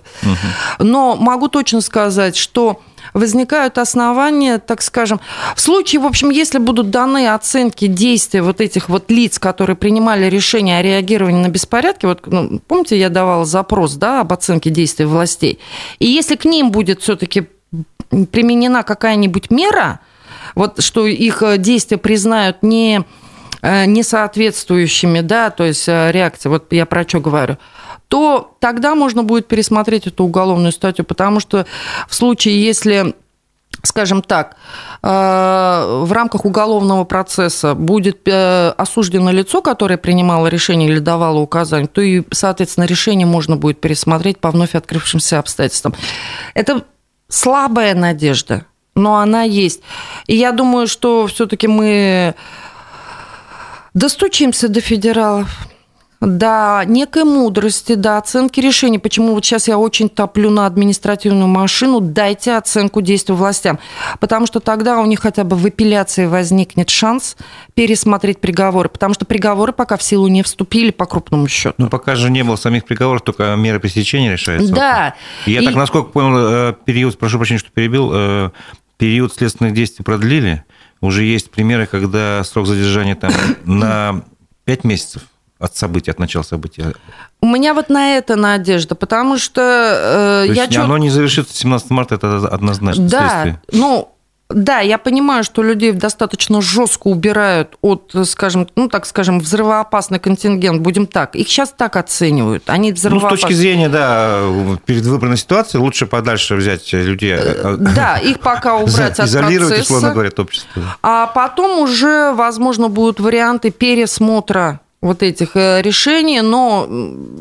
[SPEAKER 2] Но могу точно сказать, что возникают основания, так скажем, в случае, в общем, если будут даны оценки действия вот этих вот лиц, которые принимали решение о реагировании на беспорядки, вот, ну, помните, я давала запрос, да, об оценке действий властей, и если к ним будет все-таки применена какая-нибудь мера, вот что их действия признают не Э, несоответствующими, да, то есть э, реакция, вот я про что говорю, то тогда можно будет пересмотреть эту уголовную статью, потому что в случае, если скажем так, э, в рамках уголовного процесса будет осуждено лицо, которое принимало решение или давало указания, то и, соответственно, решение можно будет пересмотреть по вновь открывшимся обстоятельствам. Это слабая надежда, но она есть. И я думаю, что все-таки мы Достучимся до федералов. до некой мудрости, до оценки решений. Почему вот сейчас я очень топлю на административную машину, дайте оценку действию властям. Потому что тогда у них хотя бы в апелляции возникнет шанс пересмотреть приговоры. Потому что приговоры пока в силу не вступили по крупному счету.
[SPEAKER 1] Ну, пока же не было самих приговоров, только меры пресечения решаются.
[SPEAKER 2] Да.
[SPEAKER 1] Я и... так, насколько понял, э, период, прошу прощения, что перебил, э, период следственных действий продлили. Уже есть примеры, когда срок задержания там на 5 месяцев от события, от начала события?
[SPEAKER 2] У меня вот на это надежда, потому что
[SPEAKER 1] э, То я... Есть чё... Оно не завершится 17 марта, это однозначно
[SPEAKER 2] Да, следствие. ну, да, я понимаю, что людей достаточно жестко убирают от, скажем, ну так скажем, взрывоопасный контингент, будем так. Их сейчас так оценивают. Они взрывоопасны.
[SPEAKER 1] Ну, с точки зрения, да, перед выбранной ситуации лучше подальше взять людей. Э,
[SPEAKER 2] да, их пока убрать от
[SPEAKER 1] Изолировать,
[SPEAKER 2] процесса.
[SPEAKER 1] условно говоря, общество.
[SPEAKER 2] А потом уже, возможно, будут варианты пересмотра вот этих э, решений, но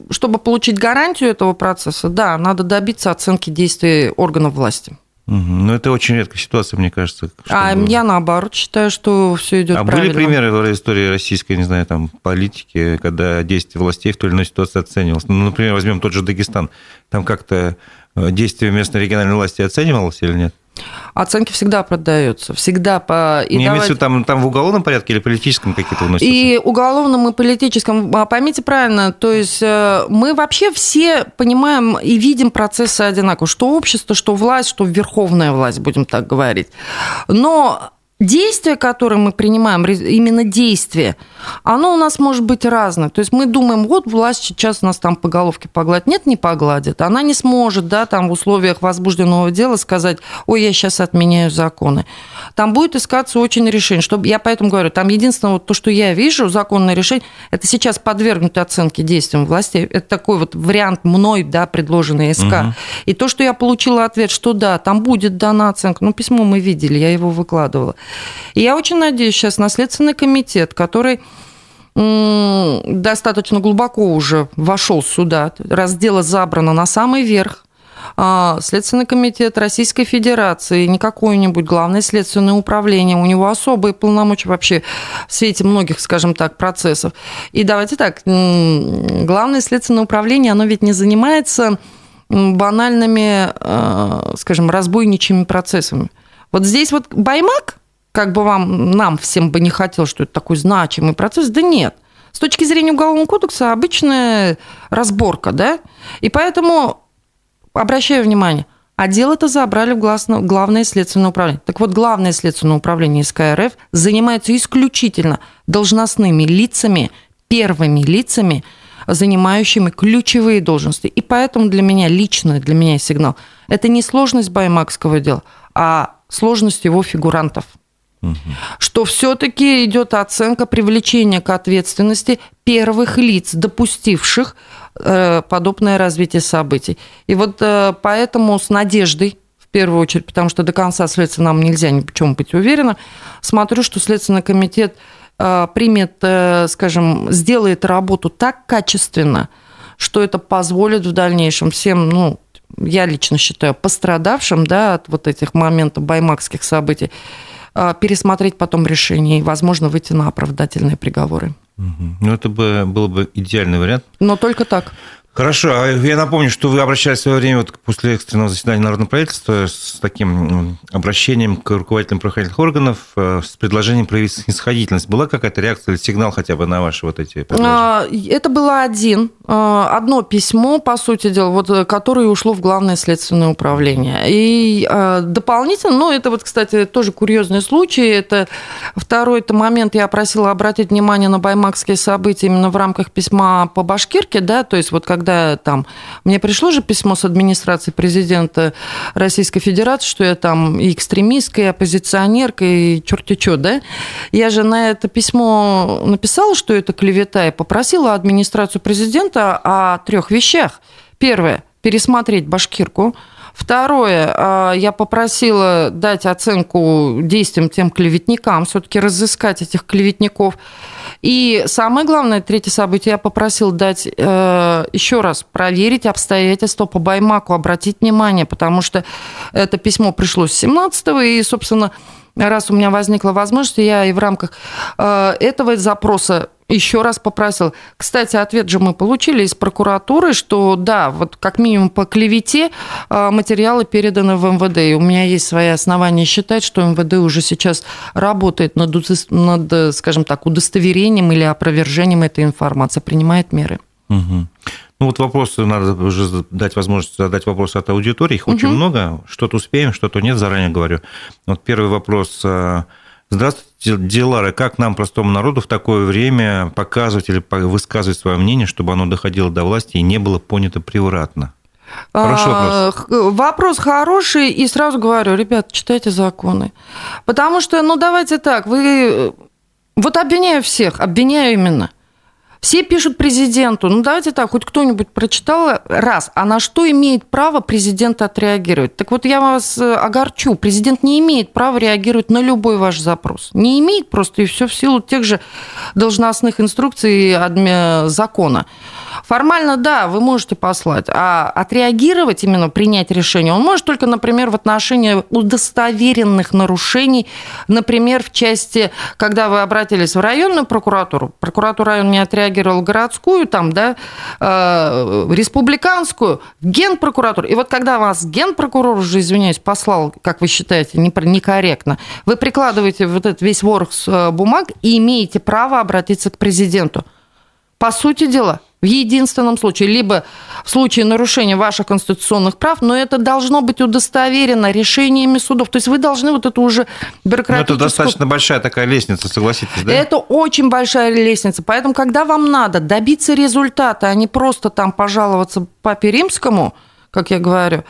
[SPEAKER 2] чтобы получить гарантию этого процесса, да, надо добиться оценки действий органов власти.
[SPEAKER 1] Угу. Ну, это очень редкая ситуация, мне кажется.
[SPEAKER 2] А я наоборот считаю, что все идет
[SPEAKER 1] а
[SPEAKER 2] правильно.
[SPEAKER 1] А были примеры в истории российской, не знаю, там, политики, когда действие властей в той или иной ситуации оценивалось? Ну, например, возьмем тот же Дагестан. Там как-то э, действие местной региональной власти оценивалось или нет?
[SPEAKER 2] Оценки всегда продаются, всегда по...
[SPEAKER 1] И Не давать... имеется там, там в уголовном порядке или политическом какие-то
[SPEAKER 2] вносятся? И уголовном, и политическом. А, поймите правильно, то есть э, мы вообще все понимаем и видим процессы одинаково, что общество, что власть, что верховная власть, будем так говорить. Но действие, которое мы принимаем, именно действие, оно у нас может быть разное. То есть мы думаем, вот власть сейчас нас там по головке погладит. Нет, не погладит. Она не сможет, да, там в условиях возбужденного дела сказать, ой, я сейчас отменяю законы. Там будет искаться очень решение. Чтобы, я поэтому говорю, там единственное, вот то, что я вижу, законное решение, это сейчас подвергнуть оценке действиям властей. Это такой вот вариант мной, да, предложенный СК. Угу. И то, что я получила ответ, что да, там будет дана оценка. Ну, письмо мы видели, я его выкладывала. И я очень надеюсь сейчас на Следственный комитет, который достаточно глубоко уже вошел сюда, раз дело забрано на самый верх, а, Следственный комитет Российской Федерации, не какое-нибудь главное следственное управление, у него особые полномочия вообще в свете многих, скажем так, процессов. И давайте так, главное следственное управление, оно ведь не занимается банальными, а, скажем, разбойничьими процессами. Вот здесь вот Баймак, как бы вам, нам всем бы не хотел, что это такой значимый процесс, да нет. С точки зрения Уголовного кодекса обычная разборка, да? И поэтому, обращаю внимание, а дело-то забрали в Главное следственное управление. Так вот, Главное следственное управление СК РФ занимается исключительно должностными лицами, первыми лицами, занимающими ключевые должности. И поэтому для меня, лично для меня сигнал, это не сложность баймакского дела, а сложность его фигурантов – что все-таки идет оценка привлечения к ответственности первых лиц, допустивших э, подобное развитие событий. И вот э, поэтому с надеждой в первую очередь, потому что до конца следствия нам нельзя ни в чем быть уверенным, смотрю, что Следственный комитет э, примет, скажем, сделает работу так качественно, что это позволит в дальнейшем всем, ну, я лично считаю, пострадавшим да, от вот этих моментов баймакских событий, пересмотреть потом решение и, возможно, выйти на оправдательные приговоры.
[SPEAKER 1] Ну, это бы, был бы идеальный вариант.
[SPEAKER 2] Но только так.
[SPEAKER 1] Хорошо. А я напомню, что вы обращались в свое время вот после экстренного заседания Народного правительства с таким обращением к руководителям правоохранительных органов э, с предложением проявить снисходительность. Была какая-то реакция или сигнал хотя бы на ваши вот эти
[SPEAKER 2] предложения? Это было один, э, одно письмо, по сути дела, вот, э, которое ушло в Главное следственное управление. И дополнительно, ну, это вот, кстати, тоже курьезный случай, это второй это момент, я просила обратить внимание на баймакские события именно в рамках письма по Башкирке, да, то есть вот как когда там... Мне пришло же письмо с администрации президента Российской Федерации, что я там и экстремистская, и оппозиционерка, и черти что, да? Я же на это письмо написала, что это клевета, и попросила администрацию президента о трех вещах. Первое – пересмотреть башкирку. Второе, а, я попросила дать оценку действиям тем клеветникам, все-таки разыскать этих клеветников. И самое главное, третье событие, я попросил дать э, еще раз проверить обстоятельства по Баймаку, обратить внимание, потому что это письмо пришло с 17-го, и, собственно, раз у меня возникла возможность, я и в рамках э, этого запроса еще раз попросил. Кстати, ответ же мы получили из прокуратуры, что да, вот как минимум по клевете а, материалы переданы в МВД. И у меня есть свои основания считать, что МВД уже сейчас работает над, над скажем так, удостоверением или опровержением этой информации, принимает меры.
[SPEAKER 1] Угу. Ну вот вопросы, надо уже дать возможность задать вопросы от аудитории. Их угу. очень много. Что-то успеем, что-то нет, заранее говорю. Вот первый вопрос а, Здравствуйте, Дилара. Как нам, простому народу, в такое время показывать или высказывать свое мнение, чтобы оно доходило до власти и не было понято превратно?
[SPEAKER 2] Хороший вопрос. Вопрос хороший, и сразу говорю, ребят, читайте законы. Потому что, ну, давайте так, вы... Вот обвиняю всех, обвиняю именно – все пишут президенту. Ну, давайте так, хоть кто-нибудь прочитал раз, а на что имеет право президент отреагировать? Так вот, я вас э, огорчу. Президент не имеет права реагировать на любой ваш запрос. Не имеет просто, и все в силу тех же должностных инструкций и закона. Формально, да, вы можете послать, а отреагировать, именно принять решение, он может только, например, в отношении удостоверенных нарушений, например, в части, когда вы обратились в районную прокуратуру, прокуратура района не отреагировала городскую, там, да, э, республиканскую, генпрокуратуру. И вот когда вас генпрокурор уже, извиняюсь, послал, как вы считаете, некорректно, вы прикладываете вот этот весь ворох э, бумаг и имеете право обратиться к президенту. По сути дела, в единственном случае, либо в случае нарушения ваших конституционных прав, но это должно быть удостоверено решениями судов. То есть вы должны вот эту уже бюрократическую...
[SPEAKER 1] Но это достаточно большая такая лестница, согласитесь, да?
[SPEAKER 2] Это очень большая лестница. Поэтому, когда вам надо добиться результата, а не просто там пожаловаться папе римскому, как я говорю,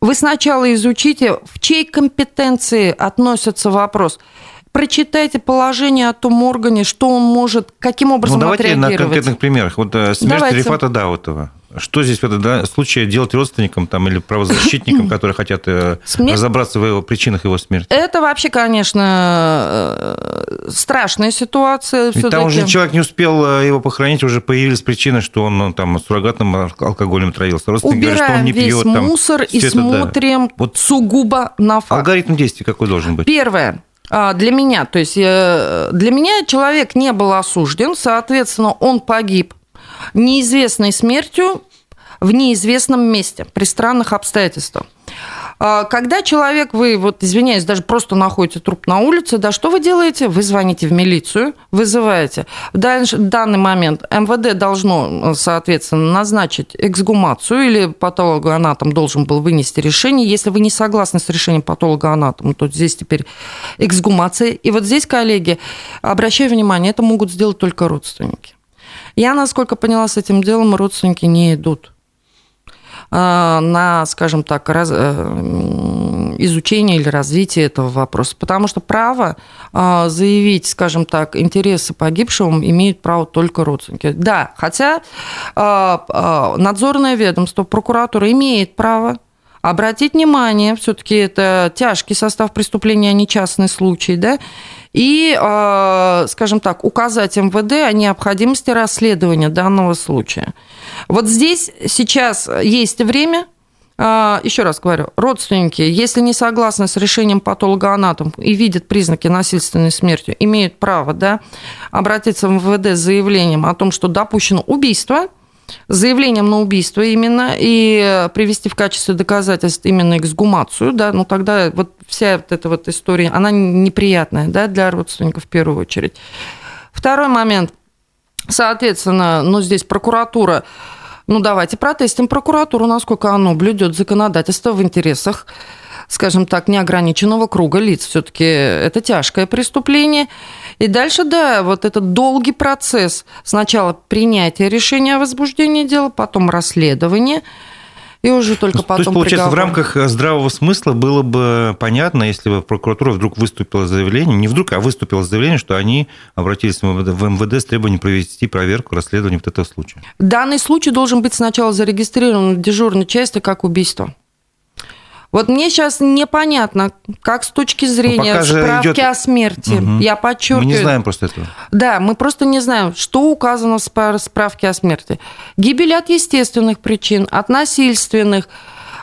[SPEAKER 2] вы сначала изучите, в чьей компетенции относится вопрос – прочитайте положение о том органе, что он может, каким образом ну,
[SPEAKER 1] давайте отреагировать. на конкретных примерах. Вот э, смерть давайте. Рифата Даутова. Что здесь в этом случае делать родственникам там, или правозащитникам, которые хотят э, Смерть... разобраться в его причинах его смерти?
[SPEAKER 2] Это вообще, конечно, э, страшная ситуация.
[SPEAKER 1] Ведь там уже человек не успел его похоронить, уже появились причины, что он там суррогатным алкоголем травился.
[SPEAKER 2] Родственники Убираем говорят, что он не весь пьет. мусор там, и смотрим да. вот сугубо на факт.
[SPEAKER 1] Алгоритм действий какой должен быть?
[SPEAKER 2] Первое. А, для меня. То есть э, для меня человек не был осужден, соответственно, он погиб неизвестной смертью в неизвестном месте при странных обстоятельствах. А, когда человек, вы, вот, извиняюсь, даже просто находите труп на улице, да, что вы делаете? Вы звоните в милицию, вызываете. В данный момент МВД должно, соответственно, назначить эксгумацию или патологоанатом должен был вынести решение. Если вы не согласны с решением патологоанатома, то здесь теперь эксгумация. И вот здесь, коллеги, обращаю внимание, это могут сделать только родственники. Я, насколько поняла, с этим делом родственники не идут. Э, на, скажем так, раз, э, изучение или развитие этого вопроса. Потому что право э, заявить, скажем так, интересы погибшего имеют право только родственники. Да, хотя надзорное ведомство, прокуратура имеет право обратить внимание, все-таки это тяжкий состав преступления, а не частный случай, да, и, скажем так, указать МВД о необходимости расследования данного случая. Вот здесь сейчас есть время, а, еще раз говорю, родственники, если не согласны с решением патологоанатом и видят признаки насильственной смерти, имеют право да, обратиться в МВД с заявлением о том, что допущено убийство, заявлением на убийство именно, и привести в качестве доказательств именно эксгумацию, да, ну тогда вот вся вот эта вот история, она неприятная да, для родственников в первую очередь. Второй момент. Соответственно, ну, здесь прокуратура ну, давайте протестим прокуратуру, насколько оно блюдет законодательство в интересах скажем так, неограниченного круга лиц. Все-таки это тяжкое преступление. И дальше, да, вот этот долгий процесс. Сначала принятие решения о возбуждении дела, потом расследование – и уже только ну, потом То есть,
[SPEAKER 1] получается,
[SPEAKER 2] приговор.
[SPEAKER 1] в рамках э, здравого смысла было бы понятно, если бы прокуратура вдруг выступила с заявлением, не вдруг, а выступила с заявлением, что они обратились в МВД с требованием провести проверку, расследование вот этого случая.
[SPEAKER 2] Данный случай должен быть сначала зарегистрирован в дежурной части как убийство. Вот мне сейчас непонятно, как с точки ну, зрения ну, справки идет... о смерти. Угу. Я подчеркиваю.
[SPEAKER 1] Мы не знаем просто этого.
[SPEAKER 2] Да, мы просто не знаем, что указано в справке о смерти. Гибель от естественных причин, от насильственных.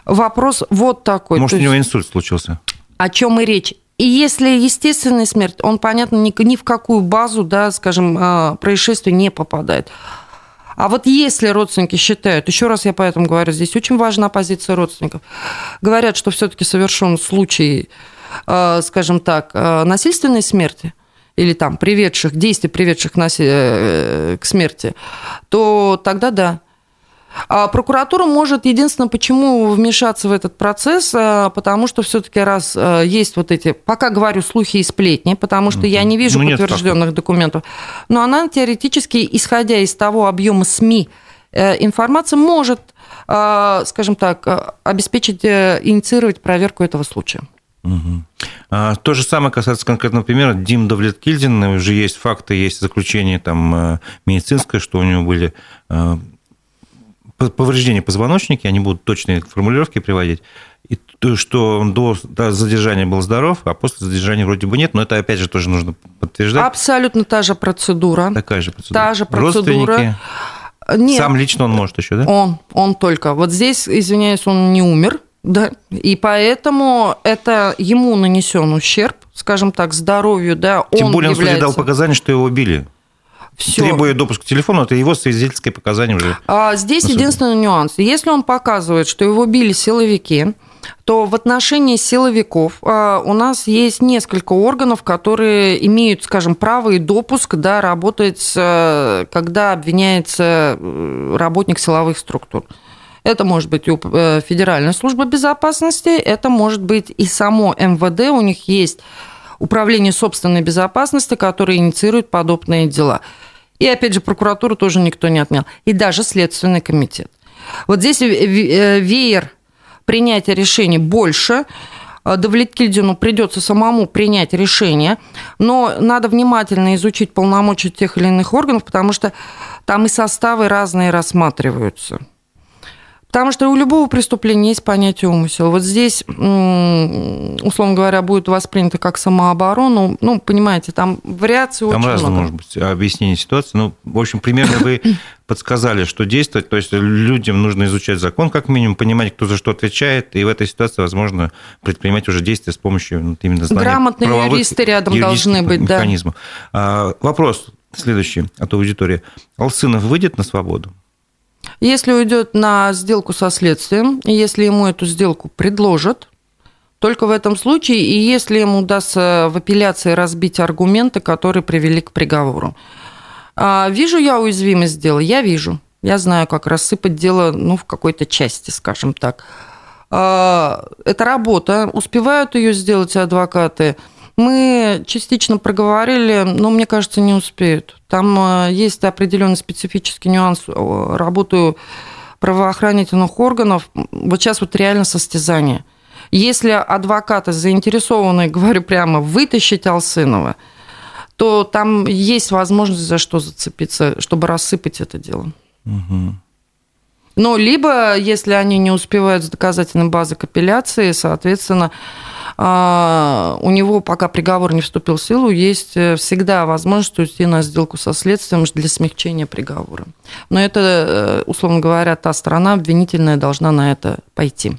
[SPEAKER 2] Вопрос вот такой.
[SPEAKER 1] Может, у него инсульт случился?
[SPEAKER 2] О чем и речь. И если естественная смерть, он, понятно, ни, ни в какую базу, да, скажем, а, происшествия не попадает. А вот если родственники считают, еще раз я поэтому говорю, здесь очень важна позиция родственников, говорят, что все-таки совершен случай, а, скажем так, а, насильственной смерти, или там приведших, действий, приведших э, к смерти, то тогда да, прокуратура может, единственное, почему вмешаться в этот процесс, а, потому что все-таки раз а, есть вот эти, пока говорю слухи и сплетни, потому что я не вижу ну, подтвержденных документов, но она теоретически, исходя из того объема СМИ, э, информация может, а, скажем так, обеспечить, э, инициировать проверку этого случая.
[SPEAKER 1] Угу. А, то же самое касается конкретного примера. Дим Давлеткильдин, уже есть факты, есть заключение там э, медицинское, что у него были повреждения позвоночника, они будут точные формулировки приводить, и то, что он до, задержания был здоров, а после задержания вроде бы нет, но это опять же тоже нужно подтверждать.
[SPEAKER 2] Абсолютно та же процедура.
[SPEAKER 1] Такая же процедура.
[SPEAKER 2] Та же процедура.
[SPEAKER 1] Нет, Сам лично он может еще, да?
[SPEAKER 2] Он, он только. Вот здесь, извиняюсь, он не умер, да, и поэтому это ему нанесен ущерб, скажем так, здоровью, да.
[SPEAKER 1] Тем более он является... дал показания, что его били. Все. Требуя допуск к телефону, это его свидетельское показание уже.
[SPEAKER 2] А здесь особенно. единственный нюанс. Если он показывает, что его били силовики, то в отношении силовиков а, у нас есть несколько органов, которые имеют, скажем, право и допуск да, работать, когда обвиняется э, работник силовых структур. Это может быть у э, Федеральной службы безопасности, это может быть и само МВД, у них есть управление собственной безопасности, которое инициирует подобные дела. И опять же, прокуратуру тоже никто не отнял. И даже Следственный комитет. Вот здесь э, веер принятия решений больше. Э, Давлеткильдину придется самому принять решение, но надо внимательно изучить полномочия тех или иных органов, потому что там и составы разные рассматриваются. Потому что у любого преступления есть понятие умысел. Вот здесь, условно говоря, будет воспринято как самооборону. Ну, понимаете, там вариации там очень
[SPEAKER 1] много. Там
[SPEAKER 2] разное
[SPEAKER 1] может быть объяснение ситуации. Ну, в общем, примерно вы подсказали, что действовать. То есть людям нужно изучать закон, как минимум, понимать, кто за что отвечает, и в этой ситуации, возможно, предпринимать уже действия с помощью именно знания
[SPEAKER 2] Грамотные правовых, юристы рядом должны быть,
[SPEAKER 1] механизмов. да. Вопрос следующий от аудитории. Алсынов выйдет на свободу?
[SPEAKER 2] Если уйдет на сделку со следствием, если ему эту сделку предложат, только в этом случае, и если ему удастся в апелляции разбить аргументы, которые привели к приговору. А, вижу я уязвимость дела? Я вижу. Я знаю, как рассыпать дело ну, в какой-то части, скажем так. А, это работа. Успевают ее сделать адвокаты – мы частично проговорили, но мне кажется, не успеют. Там э, есть определенный специфический нюанс. Работаю правоохранительных органов. Вот сейчас вот реально состязание. Если адвокаты заинтересованы, говорю прямо, вытащить Алсынова, то там есть возможность за что зацепиться, чтобы рассыпать это дело. Угу. Но либо, если они не успевают с доказательной базы к апелляции, соответственно, а, у него, пока приговор не вступил в силу, есть э, всегда возможность уйти на сделку со следствием для смягчения приговора. Но это, э, условно говоря, та сторона обвинительная должна на это пойти.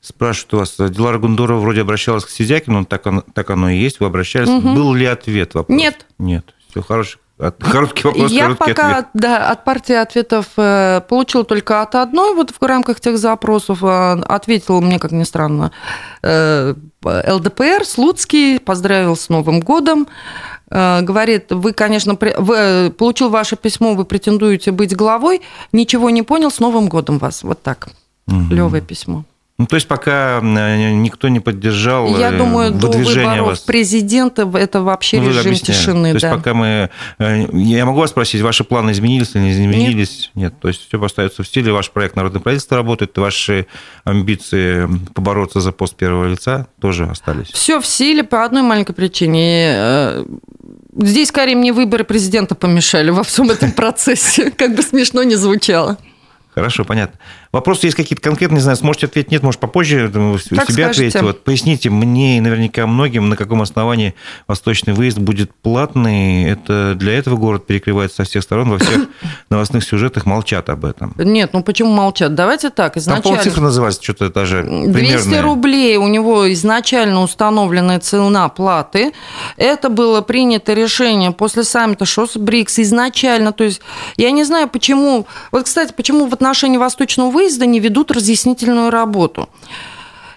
[SPEAKER 1] Спрашивают у вас, Дилара Гундурова вроде обращалась к Сидякину, так оно, так оно и есть, вы обращались. Угу. Был ли ответ?
[SPEAKER 2] Вопрос? Нет.
[SPEAKER 1] Нет. Все хорошо. Короткий вопрос,
[SPEAKER 2] Я
[SPEAKER 1] короткий
[SPEAKER 2] пока,
[SPEAKER 1] ответ.
[SPEAKER 2] да, от партии ответов э, получил только от одной, вот в рамках тех запросов э, ответил мне, как ни странно, э, ЛДПР, Слуцкий, поздравил с Новым годом, говорит, вы, конечно, вы, получил ваше письмо, вы претендуете быть главой, ничего не понял, с Новым годом вас. Вот так. Угу. Левое письмо.
[SPEAKER 1] Ну, то есть пока никто не поддержал
[SPEAKER 2] Я э, думаю, до выборов вас. президента это вообще ну, режим тишины.
[SPEAKER 1] То да. есть пока мы... Э, я могу вас спросить, ваши планы изменились или не изменились? Нет. Нет. То есть все остается в стиле, ваш проект «Народное правительство» работает, ваши амбиции побороться за пост первого лица тоже остались?
[SPEAKER 2] Все в силе по одной маленькой причине. Э, здесь, скорее, мне выборы президента помешали во всем этом процессе, как бы смешно не звучало.
[SPEAKER 1] Хорошо, понятно. Вопрос есть какие-то конкретные, не знаю, сможете ответить, нет, может, попозже у себя
[SPEAKER 2] скажете.
[SPEAKER 1] ответить. Вот, поясните мне и наверняка многим, на каком основании восточный выезд будет платный. Это для этого город перекрывается со всех сторон, во всех новостных сюжетах молчат об этом.
[SPEAKER 2] Нет, ну почему молчат? Давайте так,
[SPEAKER 1] Там,
[SPEAKER 2] изначально...
[SPEAKER 1] по-моему, цифра называется что-то даже
[SPEAKER 2] 200
[SPEAKER 1] примерная.
[SPEAKER 2] рублей у него изначально установленная цена платы. Это было принято решение после саммита ШОС БРИКС изначально. То есть я не знаю, почему... Вот, кстати, почему в отношении восточного выезда не ведут разъяснительную работу.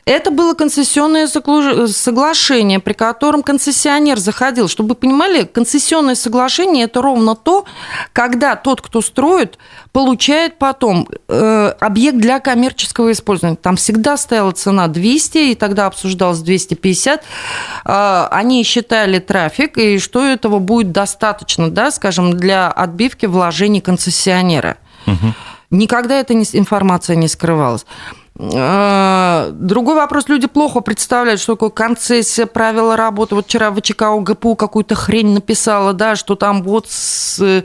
[SPEAKER 2] Это было концессионное соглашение, при котором концессионер заходил. Чтобы вы понимали, концессионное соглашение – это ровно то, когда тот, кто строит, получает потом э, объект для коммерческого использования. Там всегда стояла цена 200, и тогда обсуждалось 250. Э, они считали трафик, и что этого будет достаточно, да, скажем, для отбивки вложений концессионера. Никогда эта информация не скрывалась. Э, Другой вопрос. Люди плохо представляют, что такое концессия, правила работы. Вот вчера в ВЧК УГПУ какую-то хрень написала, да, что там вот с, э,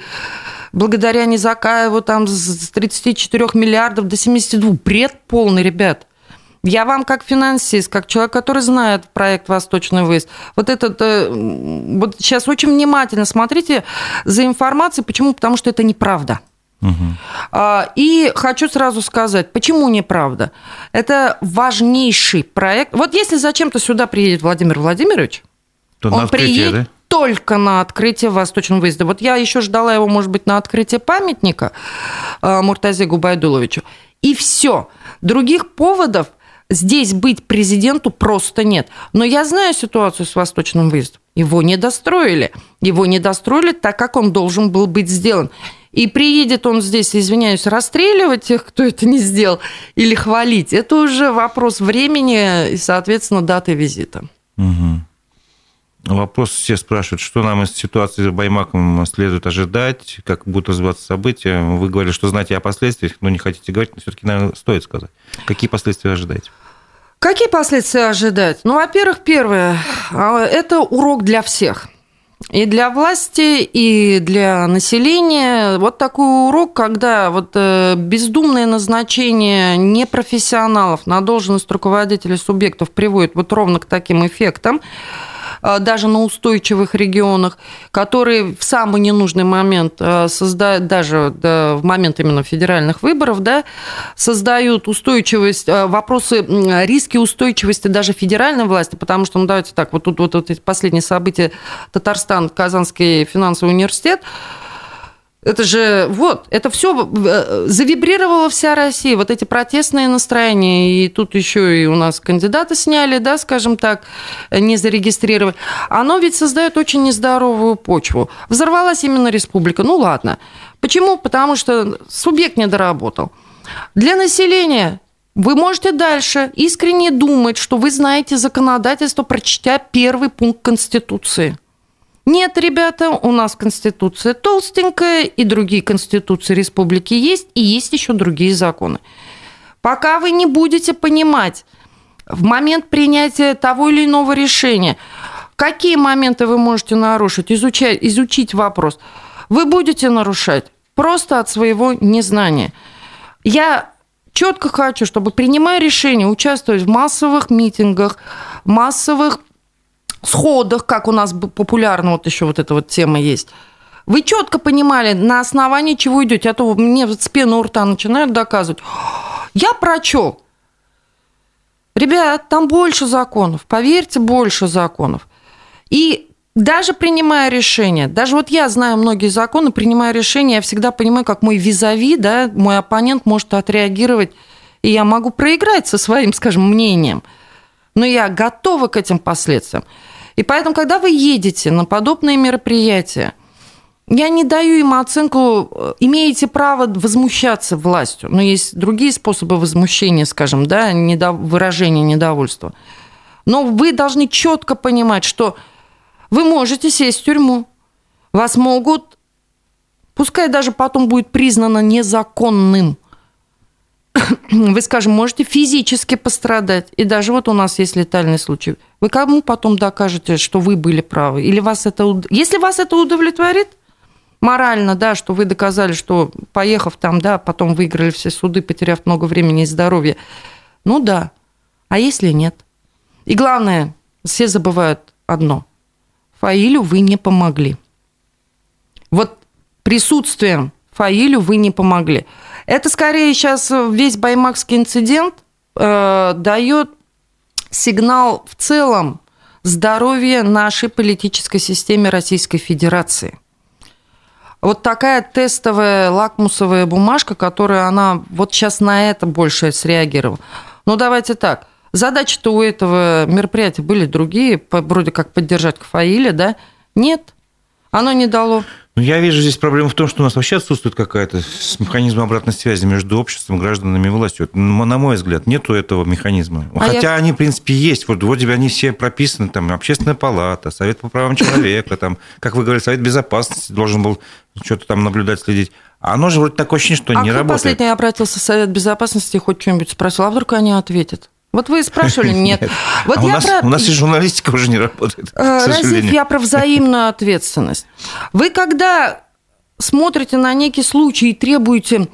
[SPEAKER 2] благодаря Низакаеву там с 34 миллиардов до 72. Бред полный, ребят. Я вам как финансист, как человек, который знает проект «Восточный выезд», вот этот, э, вот сейчас очень внимательно смотрите за информацией. Почему? Потому что это неправда. А, И хочу сразу сказать, почему неправда? Это важнейший проект. Вот если зачем-то сюда приедет Владимир Владимирович,
[SPEAKER 1] То
[SPEAKER 2] он приедет
[SPEAKER 1] да?
[SPEAKER 2] только на открытие Восточного выезда. Вот я еще ждала его, может быть, на открытие памятника э, Муртазе Губайдуловичу. И все. Других поводов здесь быть президенту просто нет. Но я знаю ситуацию с Восточным выездом. Его не достроили. Его не достроили так, как он должен был быть сделан. И приедет он здесь, извиняюсь, расстреливать тех, кто это не сделал, или хвалить. Это уже вопрос времени и, соответственно, даты визита.
[SPEAKER 1] Вопрос все спрашивают, что нам из ситуации с Баймаком следует ожидать, как будут развиваться события. Вы говорили, что знаете о последствиях, но не хотите говорить, но все-таки, наверное, стоит сказать. Какие последствия ожидаете?
[SPEAKER 2] Какие последствия ожидать? Ну, во-первых, первое, а, это урок для всех. И для власти, и для населения. Вот такой урок, когда вот э, бездумное назначение непрофессионалов на должность руководителей субъектов приводит вот ровно к таким эффектам, даже на устойчивых регионах, которые в самый ненужный момент э, создают, даже да, в момент именно федеральных выборов, да, создают устойчивость, э, вопросы, риски устойчивости даже федеральной власти, потому что, ну давайте так, вот тут вот, вот эти последние события, Татарстан, Казанский финансовый университет, это же, вот, это все завибрировала вся Россия, вот эти протестные настроения, и тут еще и у нас кандидаты сняли, да, скажем так, не зарегистрировали. Оно ведь создает очень нездоровую почву. Взорвалась именно республика, ну ладно. Почему? Потому что субъект не доработал. Для населения вы можете дальше искренне думать, что вы знаете законодательство, прочтя первый пункт Конституции. Нет, ребята, у нас Конституция толстенькая, и другие Конституции республики есть, и есть еще другие законы. Пока вы не будете понимать в момент принятия того или иного решения, какие моменты вы можете нарушить, изучать, изучить вопрос, вы будете нарушать просто от своего незнания. Я четко хочу, чтобы, принимая решение, участвовать в массовых митингах, массовых сходах, как у нас популярно вот еще вот эта вот тема есть. Вы четко понимали, на основании чего идете, а то мне с пены у рта начинают доказывать. Я прочел. Ребят, там больше законов, поверьте, больше законов. И даже принимая решение, даже вот я знаю многие законы, принимая решение, я всегда понимаю, как мой визави, да, мой оппонент может отреагировать, и я могу проиграть со своим, скажем, мнением. Но я готова к этим последствиям. И поэтому, когда вы едете на подобные мероприятия, я не даю им оценку, имеете право возмущаться властью, но есть другие способы возмущения, скажем, да, недо... выражения недовольства. Но вы должны четко понимать, что вы можете сесть в тюрьму, вас могут, пускай даже потом будет признано незаконным, вы, скажем, можете физически пострадать. И даже вот у нас есть летальный случай. Вы кому потом докажете, что вы были правы? Или вас это... Если вас это удовлетворит, морально, да, что вы доказали, что поехав там, да, потом выиграли все суды, потеряв много времени и здоровья. Ну да. А если нет? И главное, все забывают одно. Фаилю вы не помогли. Вот присутствием Фаилю вы не помогли. Это скорее сейчас весь баймакский инцидент э, дает сигнал в целом здоровья нашей политической системе Российской Федерации. Вот такая тестовая лакмусовая бумажка, которая она вот сейчас на это больше среагировала. Ну, давайте так. Задачи-то у этого мероприятия были другие, вроде как поддержать Кафаиля, да? Нет, оно не дало.
[SPEAKER 1] Ну, я вижу здесь проблему в том, что у нас вообще отсутствует какая-то механизм обратной связи между обществом, гражданами и властью. на мой взгляд, нету этого механизма. А Хотя я... они, в принципе, есть. Вот вроде бы они все прописаны, там, Общественная палата, Совет по правам человека, там, как вы говорили, Совет безопасности должен был что-то там наблюдать, следить. А оно же вроде такое ощущение, что а не работает. А
[SPEAKER 2] последний обратился в Совет безопасности и хоть что-нибудь спросил, а вдруг они ответят? Вот вы спрашивали, нет. Вот
[SPEAKER 1] а я у, нас, про... у нас и журналистика уже не работает.
[SPEAKER 2] Э, Разив, я про взаимную ответственность. Вы когда смотрите на некий случай и требуете,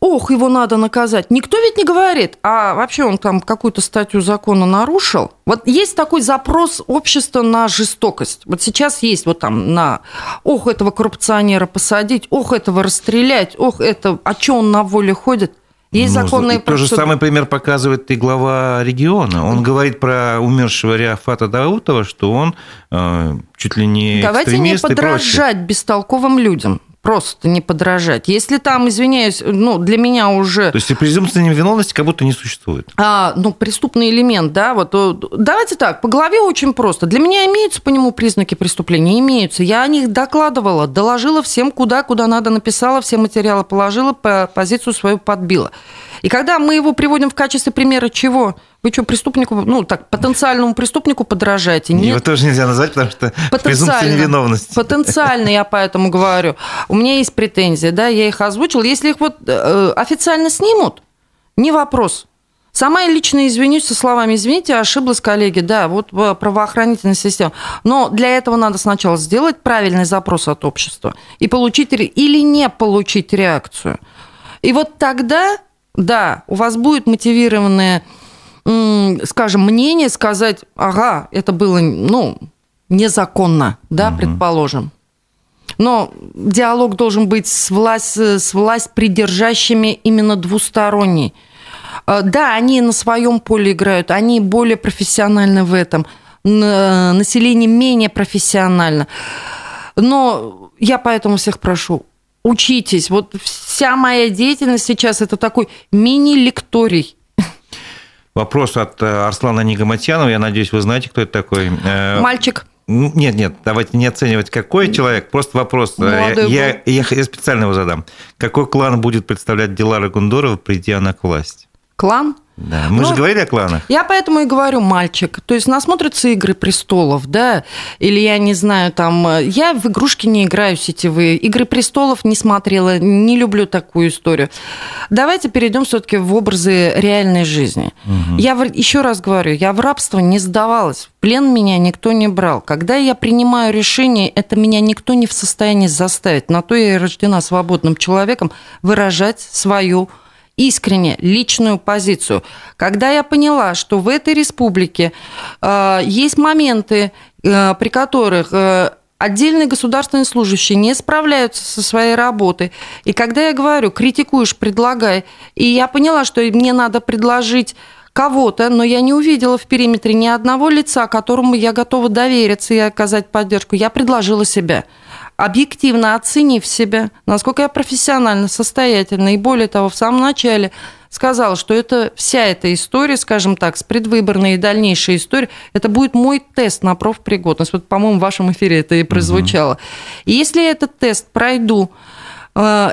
[SPEAKER 2] ох, его надо наказать, никто ведь не говорит, а вообще он там какую-то статью закона нарушил. Вот есть такой запрос общества на жестокость. Вот сейчас есть вот там на, ох, этого коррупционера посадить, ох, этого расстрелять, ох, это, а что он на воле ходит – есть ну, законные
[SPEAKER 1] То же самый пример показывает и глава региона. Он говорит про умершего Риафата Даутова, что он э, чуть ли не
[SPEAKER 2] Давайте не подражать бестолковым людям просто не подражать. Если там, извиняюсь, ну, для меня уже...
[SPEAKER 1] То есть презумпция невиновности как будто не существует.
[SPEAKER 2] А, ну, преступный элемент, да, вот. Давайте так, по голове очень просто. Для меня имеются по нему признаки преступления? Имеются. Я о них докладывала, доложила всем куда, куда надо, написала, все материалы положила, позицию свою подбила. И когда мы его приводим в качестве примера чего? Вы что, преступнику, ну так, потенциальному преступнику подражаете?
[SPEAKER 1] Нет. Его тоже нельзя назвать, потому что презумпция невиновности.
[SPEAKER 2] Потенциально, я поэтому говорю. У меня есть претензии, да, я их озвучил. Если их вот э, официально снимут, не вопрос. Сама я лично извинюсь со словами «извините, ошиблась, коллеги», да, вот правоохранительная система. Но для этого надо сначала сделать правильный запрос от общества и получить или не получить реакцию. И вот тогда, да, у вас будет мотивированная скажем, мнение сказать, ага, это было, ну, незаконно, да, угу. предположим. Но диалог должен быть с власть, с власть придержащими именно двусторонний. Э, да, они на своем поле играют, они более профессиональны в этом, население менее профессионально. Но я поэтому всех прошу, учитесь. Вот вся моя деятельность сейчас это такой мини-лекторий
[SPEAKER 1] Вопрос от э, Арслана Нигаматьянова. Я надеюсь, вы знаете, кто это такой.
[SPEAKER 2] Э, Мальчик.
[SPEAKER 1] Нет, нет, давайте не оценивать, какой человек. Просто вопрос. Э, я, я, я специально его задам. Какой клан будет представлять Дилара Гундорова, придя на к власти?
[SPEAKER 2] Клан?
[SPEAKER 1] Да, мы ну, же говорили о кланах.
[SPEAKER 2] Я поэтому и говорю мальчик. То есть насмотрятся «Игры престолов», да, или я не знаю, там... Я в игрушки не играю сетевые. «Игры престолов» не смотрела, не люблю такую историю. Давайте перейдем все таки в образы реальной жизни. Угу. Я еще раз говорю, я в рабство не сдавалась. В плен меня никто не брал. Когда я принимаю решение, это меня никто не в состоянии заставить. На то я и рождена свободным человеком выражать свою искренне личную позицию. Когда я поняла, что в этой республике э, есть моменты, э, при которых э, отдельные государственные служащие не справляются со своей работой. И когда я говорю, критикуешь, предлагай, и я поняла, что мне надо предложить кого-то, но я не увидела в периметре ни одного лица, которому я готова довериться и оказать поддержку. Я предложила себя объективно оценив себя, насколько я профессионально состоятельна, и более того, в самом начале сказала, что это вся эта история, скажем так, с предвыборной и дальнейшей историей, это будет мой тест на профпригодность. Вот, по-моему, в вашем эфире это и прозвучало. Угу. И если этот тест пройду, э,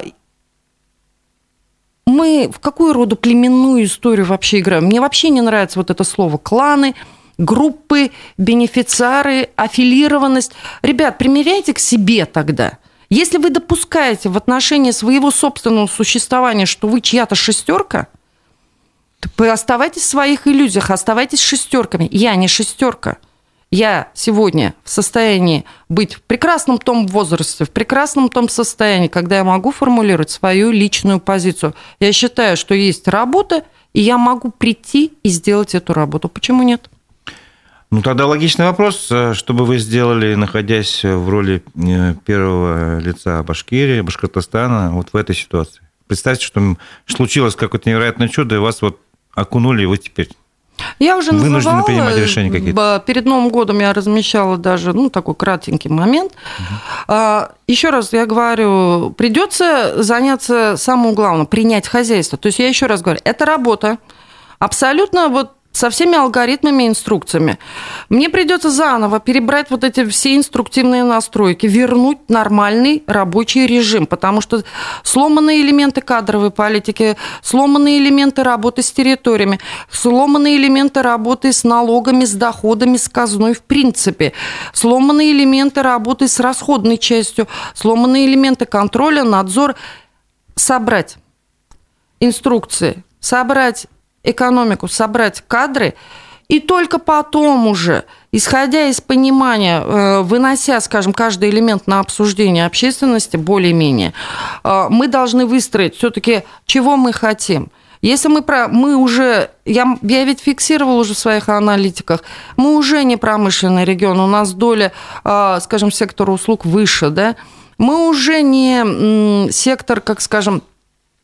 [SPEAKER 2] мы в какую роду племенную историю вообще играем? Мне вообще не нравится вот это слово «кланы», группы, бенефициары, аффилированность. Ребят, примеряйте к себе тогда. Если вы допускаете в отношении своего собственного существования, что вы чья-то шестерка, то оставайтесь в своих иллюзиях, оставайтесь шестерками. Я не шестерка. я сегодня в состоянии быть в прекрасном том возрасте, в прекрасном том состоянии, когда я могу формулировать свою личную позицию. Я считаю, что есть работа, и я могу прийти и сделать эту работу. Почему нет?
[SPEAKER 1] Ну, тогда логичный вопрос, э, что бы вы сделали, находясь в роли э, первого лица Башкирии, Башкортостана, вот в этой ситуации? Представьте, что случилось какое-то невероятное чудо, и вас вот окунули, и вы теперь
[SPEAKER 2] я уже Вынуждены называла, принимать решения какие-то. Перед Новым годом я размещала даже ну, такой кратенький момент. Угу. Еще раз я говорю, придется заняться самым главным, принять хозяйство. То есть я еще раз говорю, это работа. Абсолютно вот со всеми алгоритмами и инструкциями. Мне придется заново перебрать вот эти все инструктивные настройки, вернуть нормальный рабочий режим, потому что сломанные элементы кадровой политики, сломанные элементы работы с территориями, сломанные элементы работы с налогами, с доходами, с казной в принципе, сломанные элементы работы с расходной частью, сломанные элементы контроля, надзора. Собрать инструкции, собрать экономику, собрать кадры, и только потом уже, исходя из понимания, э, вынося, скажем, каждый элемент на обсуждение общественности более-менее, э, мы должны выстроить все-таки, чего мы хотим. Если мы, про, мы уже, я, я ведь фиксировал уже в своих аналитиках, мы уже не промышленный регион, у нас доля, э, скажем, сектора услуг выше, да, мы уже не сектор, как скажем,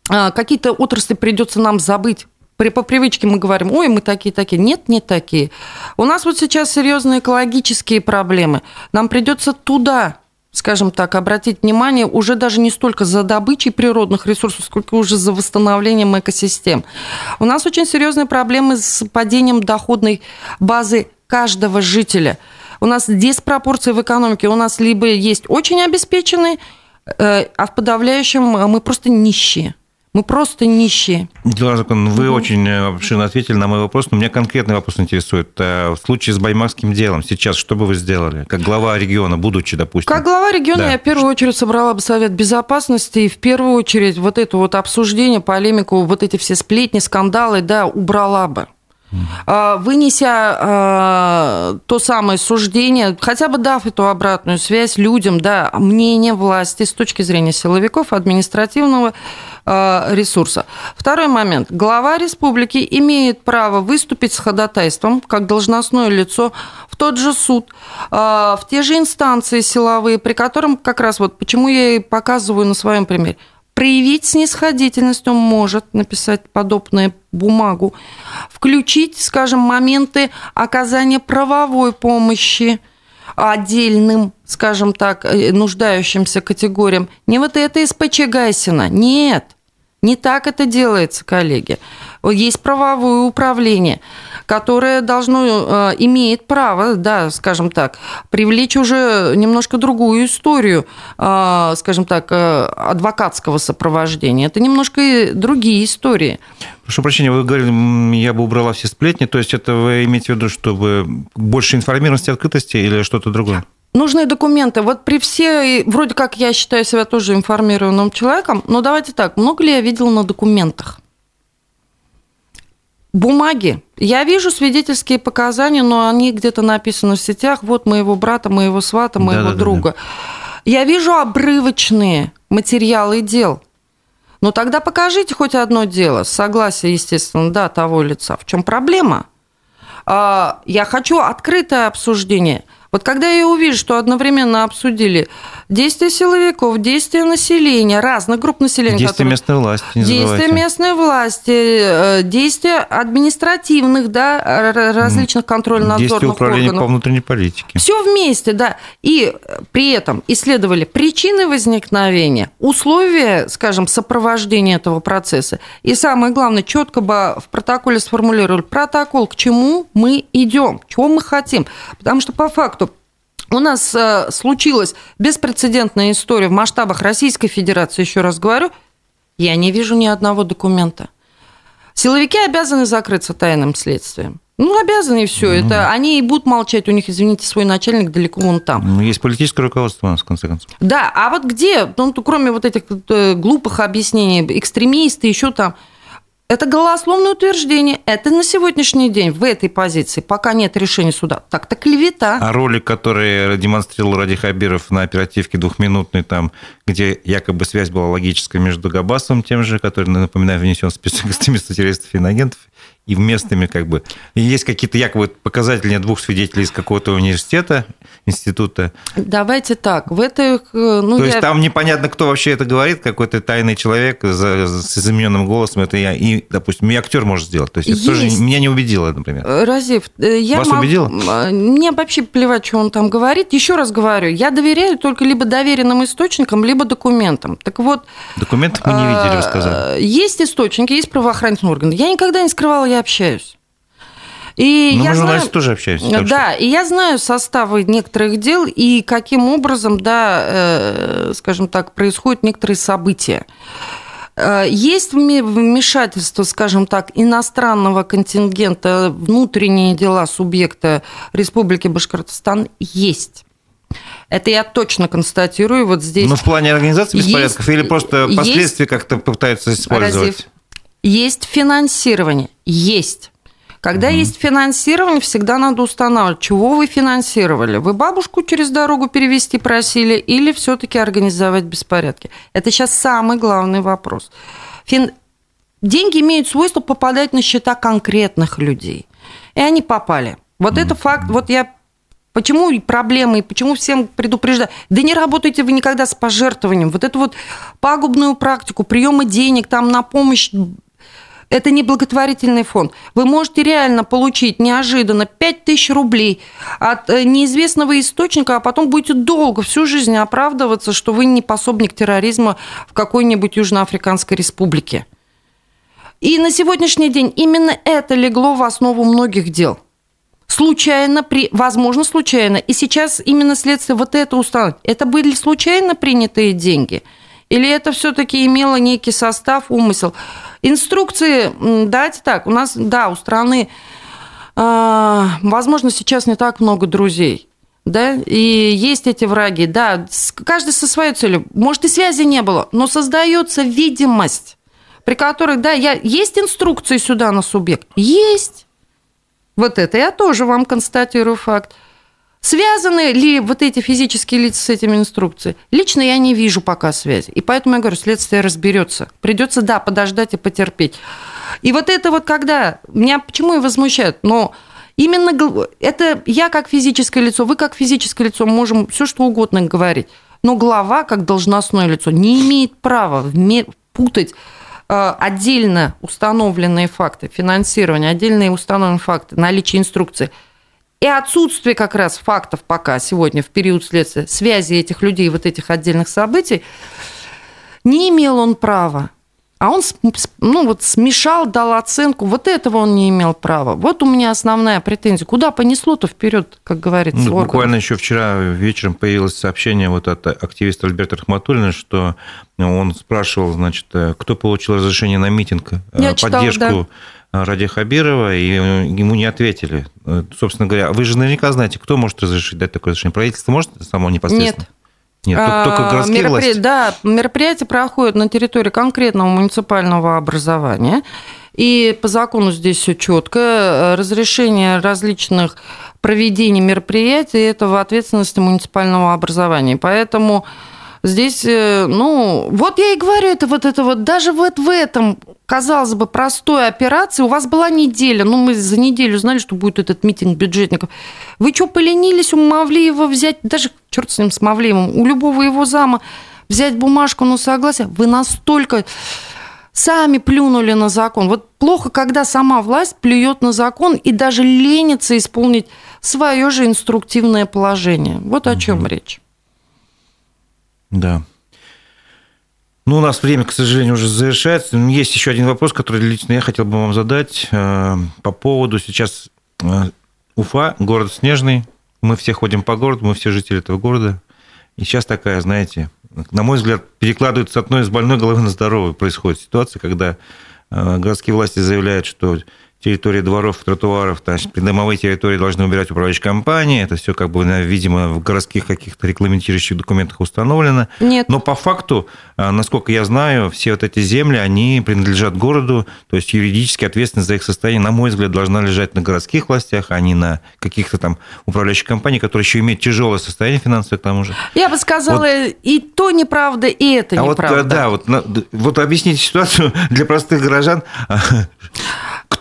[SPEAKER 2] какие-то отрасли придется нам забыть, при, по привычке мы говорим, ой, мы такие-такие. Нет, не такие. У нас вот сейчас серьезные экологические проблемы. Нам придется туда скажем так, обратить внимание уже даже не столько за добычей природных ресурсов, сколько уже за восстановлением экосистем. У нас очень серьезные проблемы с падением доходной базы каждого жителя. У нас диспропорции в экономике. У нас либо есть очень обеспеченные, э, а в подавляющем мы просто нищие. Мы просто нищие.
[SPEAKER 1] Закон, вы угу. очень э, обширно ответили на мой вопрос, но меня конкретный вопрос интересует. Э, в случае с Баймакским делом сейчас что бы вы сделали, как глава региона, будучи, допустим?
[SPEAKER 2] Как глава региона да. я в первую очередь собрала бы Совет Безопасности и в первую очередь вот это вот обсуждение, полемику, вот эти все сплетни, скандалы, да, убрала бы вынеся а, то самое суждение, хотя бы дав эту обратную связь людям, да, мнение власти с точки зрения силовиков, административного а, ресурса. Второй момент. Глава республики имеет право выступить с ходатайством как должностное лицо в тот же суд, в те же инстанции силовые, при котором как раз вот почему я и показываю на своем примере проявить снисходительность, он может написать подобную бумагу, включить, скажем, моменты оказания правовой помощи отдельным, скажем так, э, нуждающимся категориям. Не вот это СПЧ Гайсина, нет, не так это делается, коллеги. Есть правовое управление – которое должно, э, имеет право, да, скажем так, привлечь уже немножко другую историю, э, скажем так, э, адвокатского сопровождения. Это немножко другие истории.
[SPEAKER 1] Прошу прощения, вы говорили, я бы убрала все сплетни, то есть это вы имеете в виду, чтобы больше информированности, открытости или что-то другое?
[SPEAKER 2] Нужные документы. Вот при все, вроде как я считаю себя тоже информированным человеком, но давайте так, много ли я видела на документах? Бумаги. Я вижу свидетельские показания, но они где-то написаны в сетях. Вот моего брата, моего свата, моего да, друга. Да, да. Я вижу обрывочные материалы дел. Но тогда покажите хоть одно дело, согласие, естественно, да, того лица. В чем проблема? А, я хочу открытое обсуждение – вот когда я увижу, что одновременно обсудили действия силовиков, действия населения, разных групп населения.
[SPEAKER 1] Действия которые... местной власти,
[SPEAKER 2] не Действия забывайте. местной власти, э, действия административных, да, различных контрольно-надзорных Действия
[SPEAKER 1] управления
[SPEAKER 2] органов.
[SPEAKER 1] по внутренней политике.
[SPEAKER 2] Все вместе, да. И при этом исследовали причины возникновения, условия, скажем, сопровождения этого процесса. И самое главное, четко бы в протоколе сформулировали протокол, к чему мы идем, чего мы хотим. Потому что по факту у нас э, случилась беспрецедентная история в масштабах Российской Федерации, еще раз говорю, я не вижу ни одного документа. Силовики обязаны закрыться тайным следствием. Ну, обязаны и все. Ну, это они и будут молчать. У них, извините, свой начальник далеко вон там.
[SPEAKER 1] Ну, есть политическое руководство у нас, в конце концов.
[SPEAKER 2] Да, а вот где, ну, кроме вот этих э, глупых объяснений, экстремисты, еще там, Это голословное утверждение. Это на сегодняшний день в этой позиции, пока нет решения суда. Так-то клевета.
[SPEAKER 1] А ролик, который демонстрировал Ради Хабиров на оперативке двухминутной, там, где якобы связь была логическая между Габасом, тем же, который, напоминаю, внесен в список экстремистов, террористов и инагентов, и местными как бы. И есть какие-то якобы показатели двух свидетелей из какого-то университета, института.
[SPEAKER 2] Давайте так, в этой... Э,
[SPEAKER 1] ну, То я... есть там непонятно, кто вообще это говорит, какой-то тайный человек с измененным голосом, это я, и, допустим, и актер может сделать. То есть, есть. это тоже меня не убедило, например.
[SPEAKER 2] Э, Разив, э, я
[SPEAKER 1] Вас мог... убедило?
[SPEAKER 2] Мне вообще плевать, что он там говорит. Еще раз говорю, я доверяю только либо доверенным источникам, либо документам. Так вот...
[SPEAKER 1] Документов мы не видели, вы сказали.
[SPEAKER 2] Есть источники, есть правоохранительные органы. Я никогда не скрывала, я общаюсь.
[SPEAKER 1] И ну, я мы журналисты знаю, тоже общаемся.
[SPEAKER 2] Да, что... и я знаю составы некоторых дел и каким образом, да, э, скажем так, происходят некоторые события. Э, есть вмешательство, скажем так, иностранного контингента, внутренние дела субъекта Республики Башкортостан есть. Это я точно констатирую вот здесь.
[SPEAKER 1] Ну, в плане организации беспорядков есть, или просто последствия как-то пытаются использовать?
[SPEAKER 2] Есть финансирование, есть. Когда угу. есть финансирование, всегда надо устанавливать, чего вы финансировали. Вы бабушку через дорогу перевести просили или все-таки организовать беспорядки? Это сейчас самый главный вопрос. Фин... Деньги имеют свойство попадать на счета конкретных людей. И они попали. Вот это факт. Вот я Почему проблемы почему всем предупреждаю? Да не работайте вы никогда с пожертвованием. Вот эту вот пагубную практику, приемы денег там на помощь это не благотворительный фонд. Вы можете реально получить неожиданно 5000 рублей от э, неизвестного источника, а потом будете долго, всю жизнь оправдываться, что вы не пособник терроризма в какой-нибудь Южноафриканской республике. И на сегодняшний день именно это легло в основу многих дел. Случайно, при, возможно, случайно. И сейчас именно следствие вот это установит. Это были случайно принятые деньги? Или это все-таки имело некий состав, умысел? Инструкции, давайте так, у нас, да, у страны, а, возможно, сейчас не так много друзей, да, и есть эти враги, да, каждый со своей целью. Может, и связи не было, но создается видимость, при которой, да, я, есть инструкции сюда на субъект? Есть. Вот это я тоже вам констатирую факт. Связаны ли вот эти физические лица с этими инструкциями? Лично я не вижу пока связи. И поэтому я говорю, следствие разберется. Придется, да, подождать и потерпеть. И вот это вот когда... Меня почему и возмущает? Но именно это я как физическое лицо, вы как физическое лицо можем все что угодно говорить. Но глава, как должностное лицо, не имеет права путать отдельно установленные факты финансирования, отдельные установленные факты наличия инструкции – и отсутствие как раз фактов пока сегодня в период следствия, связи этих людей, вот этих отдельных событий, не имел он права. А он ну, вот смешал, дал оценку. Вот этого он не имел права. Вот у меня основная претензия. Куда понесло-то вперед, как говорится,
[SPEAKER 1] ну, Буквально еще вчера вечером появилось сообщение вот от активиста Альберта Рахматуллина, что он спрашивал, значит, кто получил разрешение на митинг,
[SPEAKER 2] Я поддержку
[SPEAKER 1] читала, да Ради Хабирова, и ему не ответили. Собственно говоря, вы же наверняка знаете, кто может разрешить дать такое разрешение? Правительство может само непосредственно?
[SPEAKER 2] Нет. Нет, только а, городские меропри... власти. Да, мероприятие проходит на территории конкретного муниципального образования. И по закону здесь все четко. Разрешение различных проведений мероприятий – это в ответственности муниципального образования. Поэтому Здесь, э, ну, вот я и говорю, это вот это вот, даже вот в этом, казалось бы, простой операции, у вас была неделя, ну, мы за неделю знали, что будет этот митинг бюджетников. Вы что, поленились у Мавлиева взять, даже, черт с ним, с Мавлиевым, у любого его зама взять бумажку на согласие? Вы настолько сами плюнули на закон. Вот плохо, когда сама власть плюет на закон и даже ленится исполнить свое же инструктивное положение. Вот о чем угу. речь.
[SPEAKER 1] Да. Ну, у нас время, к сожалению, уже завершается. Есть еще один вопрос, который лично я хотел бы вам задать э, по поводу сейчас э, Уфа, город снежный. Мы все ходим по городу, мы все жители этого города. И сейчас такая, знаете, на мой взгляд, перекладывается одной из больной головы на здоровую. Происходит ситуация, когда э, городские власти заявляют, что территории дворов, тротуаров, значит, придомовые территории должны убирать управляющие компании. Это все, как бы, видимо, в городских каких-то регламентирующих документах установлено.
[SPEAKER 2] Нет.
[SPEAKER 1] Но по факту, а, насколько я знаю, все вот эти земли, они принадлежат городу, то есть юридически ответственность за их состояние, на мой взгляд, должна лежать на городских властях, а не на каких-то там управляющих компаниях, которые еще имеют тяжелое состояние финансовое к тому же.
[SPEAKER 2] Я бы сказала, вот. и то неправда, и это а неправда.
[SPEAKER 1] Вот, да, вот, вот объясните ситуацию для простых горожан.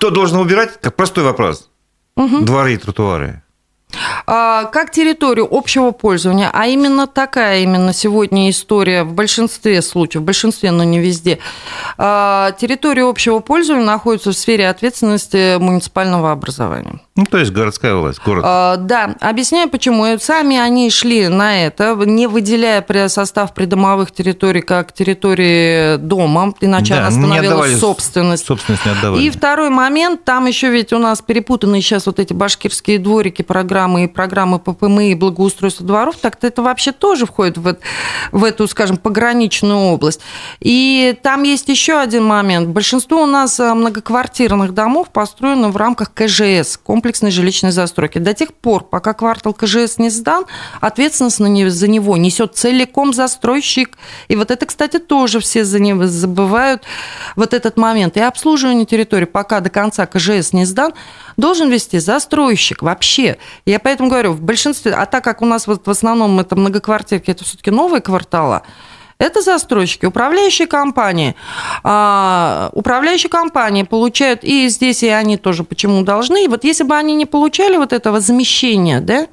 [SPEAKER 1] Кто должен убирать? Как простой вопрос. Угу. Дворы и тротуары.
[SPEAKER 2] А, как территорию общего пользования, а именно такая именно сегодня история в большинстве случаев, в большинстве, но не везде, а, территория общего пользования находится в сфере ответственности муниципального образования.
[SPEAKER 1] Ну, то есть городская власть, город.
[SPEAKER 2] А, да, объясняю почему. Сами они шли на это, не выделяя состав придомовых территорий как территории дома, иначе да, она становилась собственность.
[SPEAKER 1] Собственность не отдавали.
[SPEAKER 2] И второй момент, там еще ведь у нас перепутаны сейчас вот эти башкирские дворики, программы и программы ППМ и благоустройства дворов, так это вообще тоже входит в, в эту, скажем, пограничную область. И там есть еще один момент. Большинство у нас э, многоквартирных домов построено в рамках КЖС, комплекс комплексной жилищной застройки. До тех пор, пока квартал КЖС не сдан, ответственность за него несет целиком застройщик. И вот это, кстати, тоже все за него забывают вот этот момент. И обслуживание территории, пока до конца КЖС не сдан, должен вести застройщик вообще. Я поэтому говорю, в большинстве, а так как у нас вот в основном это многоквартирки, это все-таки новые кварталы, это застройщики, управляющие компании. А, управляющие компании получают, и здесь и они тоже почему должны. Вот если бы они не получали вот этого замещения, да,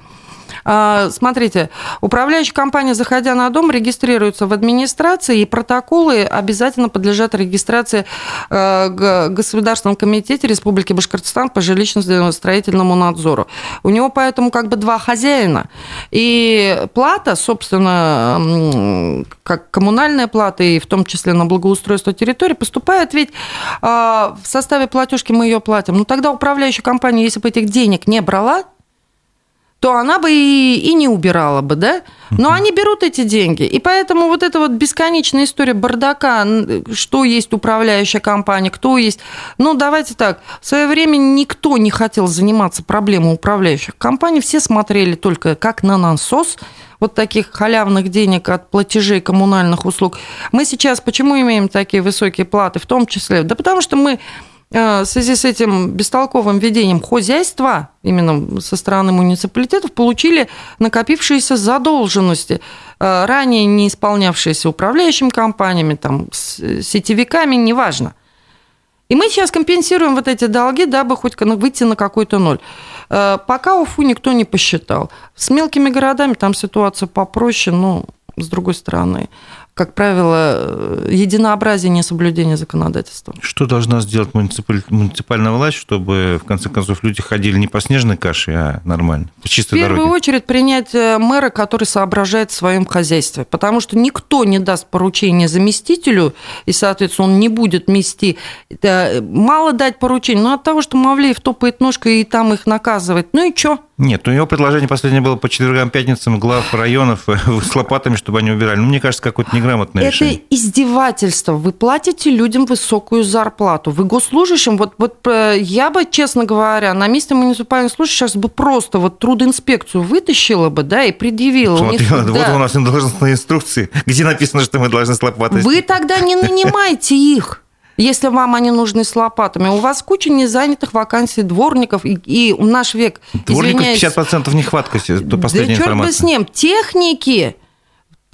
[SPEAKER 2] смотрите, управляющая компания, заходя на дом, регистрируется в администрации, и протоколы обязательно подлежат регистрации э, в Государственном комитете Республики Башкортостан по жилищно-строительному надзору. У него поэтому как бы два хозяина. И плата, собственно, как коммунальная плата, и в том числе на благоустройство территории, поступает ведь а, в составе платежки мы ее платим. Но тогда управляющая компания, если бы этих денег не брала, то она бы и, и не убирала бы, да? Но они берут эти деньги. И поэтому вот эта вот бесконечная история бардака, что есть управляющая компания, кто есть... Ну, давайте так, в свое время никто не хотел заниматься проблемой управляющих компаний, все смотрели только как на насос, вот таких халявных денег от платежей коммунальных услуг. Мы сейчас почему имеем такие высокие платы, в том числе? Да потому что мы в связи с этим бестолковым ведением хозяйства именно со стороны муниципалитетов получили накопившиеся задолженности, э, ранее не исполнявшиеся управляющими компаниями, там, сетевиками, неважно. И мы сейчас компенсируем вот эти долги, дабы хоть выйти на какой-то ноль. Э, пока УФУ никто не посчитал. С мелкими городами там ситуация попроще, но с другой стороны как правило, единообразие несоблюдения законодательства.
[SPEAKER 1] Что должна сделать муниципаль... муниципальная власть, чтобы, в конце концов, люди ходили не по снежной каше, а нормально, по чистой
[SPEAKER 2] В первую
[SPEAKER 1] дороге?
[SPEAKER 2] очередь принять э, мэра, который соображает в своем хозяйстве, потому что никто не даст поручение заместителю, и, соответственно, он не будет мести. Мало дать поручение, но от того, что Мавлеев топает ножкой и там их наказывает, ну и что?
[SPEAKER 1] Нет, у него предложение последнее было по четвергам, пятницам глав районов с лопатами, чтобы они убирали. Ну, мне кажется, какое-то неграмотное
[SPEAKER 2] Это
[SPEAKER 1] решение.
[SPEAKER 2] издевательство. Вы платите людям высокую зарплату. Вы госслужащим, вот, вот э, я бы, честно говоря, на месте муниципальных служащих сейчас бы просто вот трудинспекцию вытащила бы, да, и предъявила.
[SPEAKER 1] Смотри, них, вот да. у нас должностные инструкции, где написано, что мы должны с лопатой.
[SPEAKER 2] Вы тогда не нанимайте их если вам они нужны с лопатами. У вас куча незанятых вакансий дворников, и, и наш век,
[SPEAKER 1] Дворников извиняюсь... 50% нехватка, до последней да черт бы
[SPEAKER 2] с ним. Техники,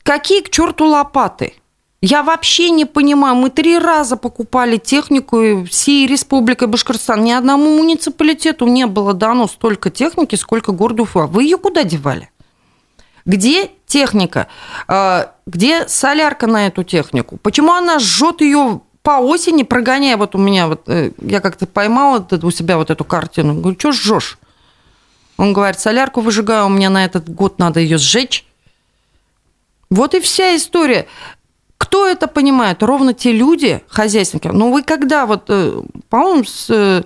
[SPEAKER 2] какие к черту лопаты? Я вообще не понимаю. Мы три раза покупали технику всей Республикой Башкортостан. Ни одному муниципалитету не было дано столько техники, сколько городу Уфа. Вы ее куда девали? Где техника? А, где солярка на эту технику? Почему она жжет ее по осени, прогоняя, вот у меня, вот э, я как-то поймала у себя вот эту картину, говорю, что жжешь? Он говорит, солярку выжигаю, у меня на этот год надо ее сжечь. Вот и вся история. Кто это понимает? Ровно те люди, хозяйственники. Ну, вы когда вот, э, по-моему, э,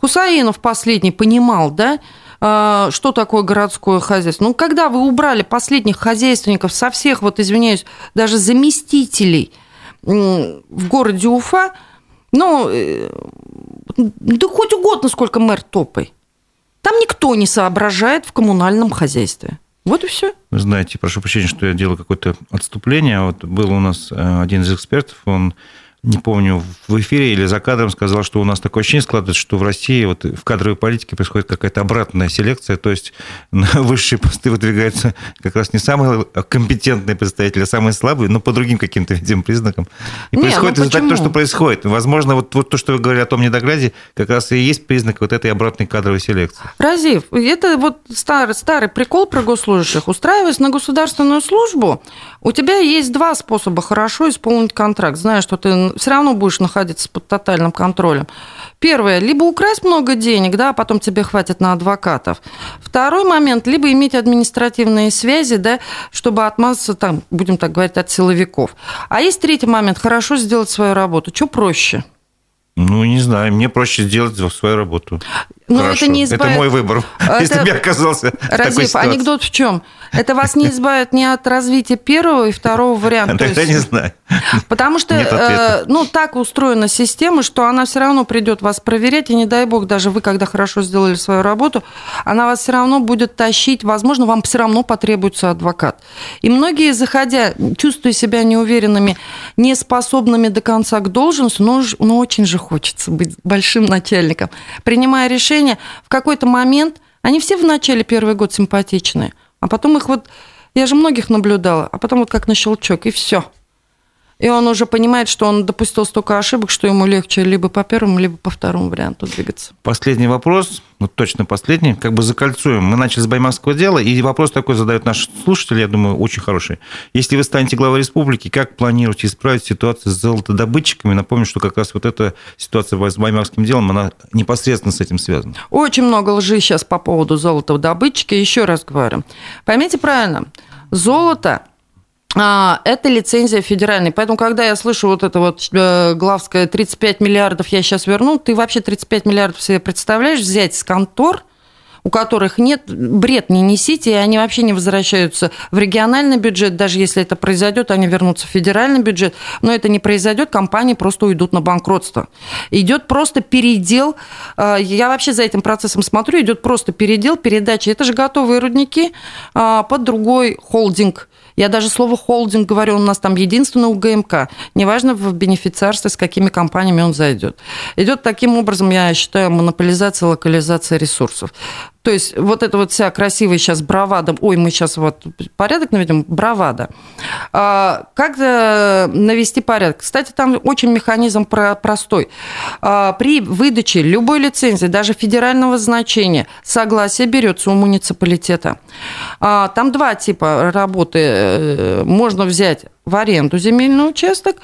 [SPEAKER 2] Хусаинов последний понимал, да, что такое городское хозяйство. Ну, когда вы убрали последних хозяйственников со всех, вот, извиняюсь, даже заместителей – в городе Уфа, ну, э, да хоть угодно, сколько мэр топай. Там никто не соображает в коммунальном хозяйстве. Вот и все.
[SPEAKER 1] Вы знаете, прошу прощения, что я делаю какое-то отступление. Вот был у нас э, один из экспертов, он не помню, в эфире или за кадром сказал, что у нас такое ощущение складывается, что в России вот в кадровой политике происходит какая-то обратная селекция, то есть на высшие посты выдвигаются как раз не самые компетентные представители, а самые слабые, но по другим каким-то, видим, признакам. И не, происходит ну результат то, что происходит. Возможно, вот, вот то, что вы говорили о том недогляде, как раз и есть признак вот этой обратной кадровой селекции.
[SPEAKER 2] Разив, это вот старый, старый прикол про госслужащих. Устраиваясь на государственную службу, у тебя есть два способа хорошо исполнить контракт, зная, что ты все равно будешь находиться под тотальным контролем. Первое, либо украсть много денег, да, а потом тебе хватит на адвокатов. Второй момент, либо иметь административные связи, да, чтобы отмазаться, там, будем так говорить, от силовиков. А есть третий момент, хорошо сделать свою работу. Что проще?
[SPEAKER 1] Ну, не знаю, мне проще сделать свою работу.
[SPEAKER 2] Ну, это не избавит...
[SPEAKER 1] Это мой выбор, это... если бы я оказался Разив, в такой ситуации.
[SPEAKER 2] анекдот в чем? Это вас не избавит ни от развития первого и второго варианта.
[SPEAKER 1] Тогда есть... не знаю.
[SPEAKER 2] Потому что, э, ну, так устроена система, что она все равно придет вас проверять, и не дай бог, даже вы, когда хорошо сделали свою работу, она вас все равно будет тащить, возможно, вам все равно потребуется адвокат. И многие, заходя, чувствуя себя неуверенными, неспособными до конца к должности, но, но очень же хочется быть большим начальником, принимая решение отношения в какой-то момент, они все в начале первый год симпатичные, а потом их вот, я же многих наблюдала, а потом вот как на щелчок, и все – и он уже понимает, что он допустил столько ошибок, что ему легче либо по первому, либо по второму варианту двигаться.
[SPEAKER 1] Последний вопрос, ну точно последний, как бы закольцуем. Мы начали с баймакского дела, и вопрос такой задают наши слушатели, я думаю, очень хороший. Если вы станете главой республики, как планируете исправить ситуацию с золотодобытчиками? Напомню, что как раз вот эта ситуация с баймакским делом, она непосредственно с этим связана.
[SPEAKER 2] Очень много лжи сейчас по поводу золотодобытчика. Еще раз говорю. Поймите правильно, золото а, это лицензия федеральная. Поэтому, когда я слышу вот это вот э, главское 35 миллиардов я сейчас верну, ты вообще 35 миллиардов себе представляешь взять с контор, у которых нет, бред не несите, и они вообще не возвращаются в региональный бюджет, даже если это произойдет, они вернутся в федеральный бюджет, но это не произойдет, компании просто уйдут на банкротство. Идет просто передел, э, я вообще за этим процессом смотрю, идет просто передел, передача, это же готовые рудники э, под другой холдинг, я даже слово холдинг говорю, у нас там единственный УГМК. Неважно в бенефициарстве, с какими компаниями он зайдет. Идет таким образом, я считаю, монополизация, локализация ресурсов. То есть вот эта вот вся красивая сейчас бравада, ой, мы сейчас вот порядок наведем, бравада. А, как навести порядок? Кстати, там очень механизм простой. А, при выдаче любой лицензии, даже федерального значения, согласие берется у муниципалитета. А, там два типа работы э, можно взять в аренду земельный участок,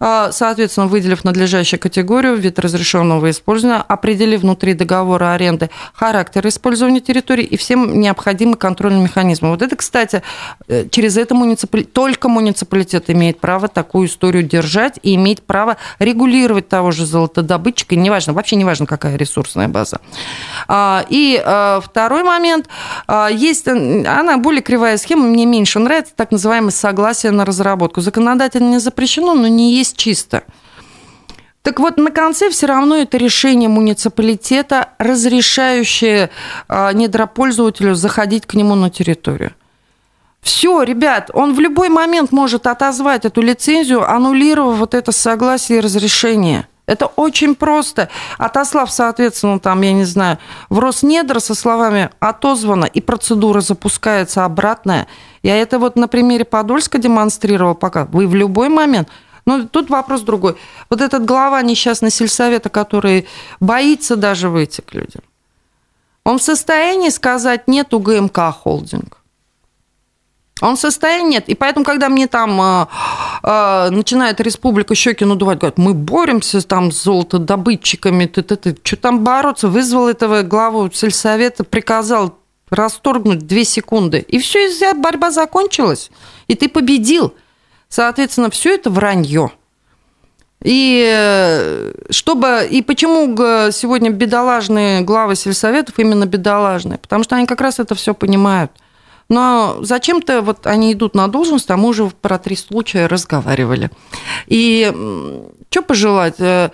[SPEAKER 2] а, соответственно, выделив надлежащую категорию, вид разрешенного использования, определив внутри договора аренды характер использования территории и всем необходимые контрольные механизмы. Вот это, кстати, э, через это муниципалитет, только муниципалитет имеет право такую историю держать и имеет право регулировать того же золотодобытчика, неважно, вообще неважно, какая ресурсная база. А, и а, второй момент, есть, она более кривая схема, мне меньше нравится, так называемое согласие на разработку разработку. Законодательно не запрещено, но не есть чисто. Так вот, на конце все равно это решение муниципалитета, разрешающее а, недропользователю заходить к нему на территорию. Все, ребят, он в любой момент может отозвать эту лицензию, аннулировав вот это согласие и разрешение. Это очень просто. Отослав, соответственно, там, я не знаю, в Роснедр со словами «отозвано», и процедура запускается обратная. Я это вот на примере Подольска демонстрировала пока. Вы в любой момент но тут вопрос другой. Вот этот глава несчастный сельсовета, который боится даже выйти к людям, он в состоянии сказать «нет у ГМК холдинг». Он в состоянии нет. И поэтому, когда мне там э, э, начинает республика щеки надувать, говорят, мы боремся там с золотодобытчиками, ты, ты, ты, что там бороться, вызвал этого главу сельсовета, приказал расторгнуть две секунды. И все, и борьба закончилась. И ты победил. Соответственно, все это вранье. И э, чтобы и почему сегодня бедолажные главы сельсоветов именно бедолажные? Потому что они как раз это все понимают. Но зачем-то вот они идут на должность, а мы уже про три случая разговаривали. И что пожелать? Э,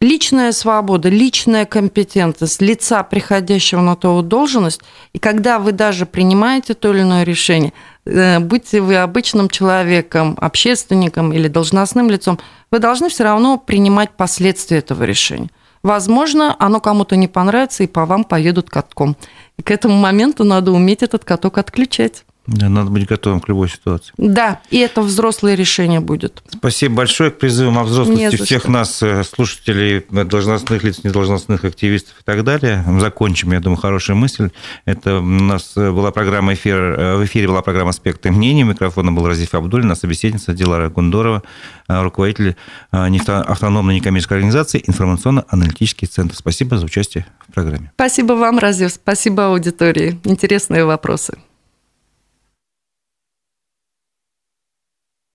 [SPEAKER 2] личная свобода, личная компетентность лица, приходящего на ту должность, и когда вы даже принимаете то или иное решение, э, будьте вы обычным человеком, общественником или должностным лицом, вы должны все равно принимать последствия этого решения. Возможно, оно кому-то не понравится, и по вам поедут катком. И к этому моменту надо уметь этот каток отключать.
[SPEAKER 1] Да, надо быть готовым к любой ситуации.
[SPEAKER 2] Да, и это взрослое решение будет.
[SPEAKER 1] Спасибо большое. К призывам о взрослости всех что. нас, э, слушателей, должностных лиц, недолжностных активистов и так далее. Закончим, я думаю, хорошая мысль. Это у нас была программа эфир, э, в эфире была программа «Аспекты мнений». Микрофоном был Разиф Абдулин, а собеседница Дилара Гундорова, э, руководитель автономной некоммерческой организации «Информационно-аналитический центр». Спасибо за участие в программе.
[SPEAKER 2] Спасибо вам, Разив. Спасибо аудитории. Интересные вопросы.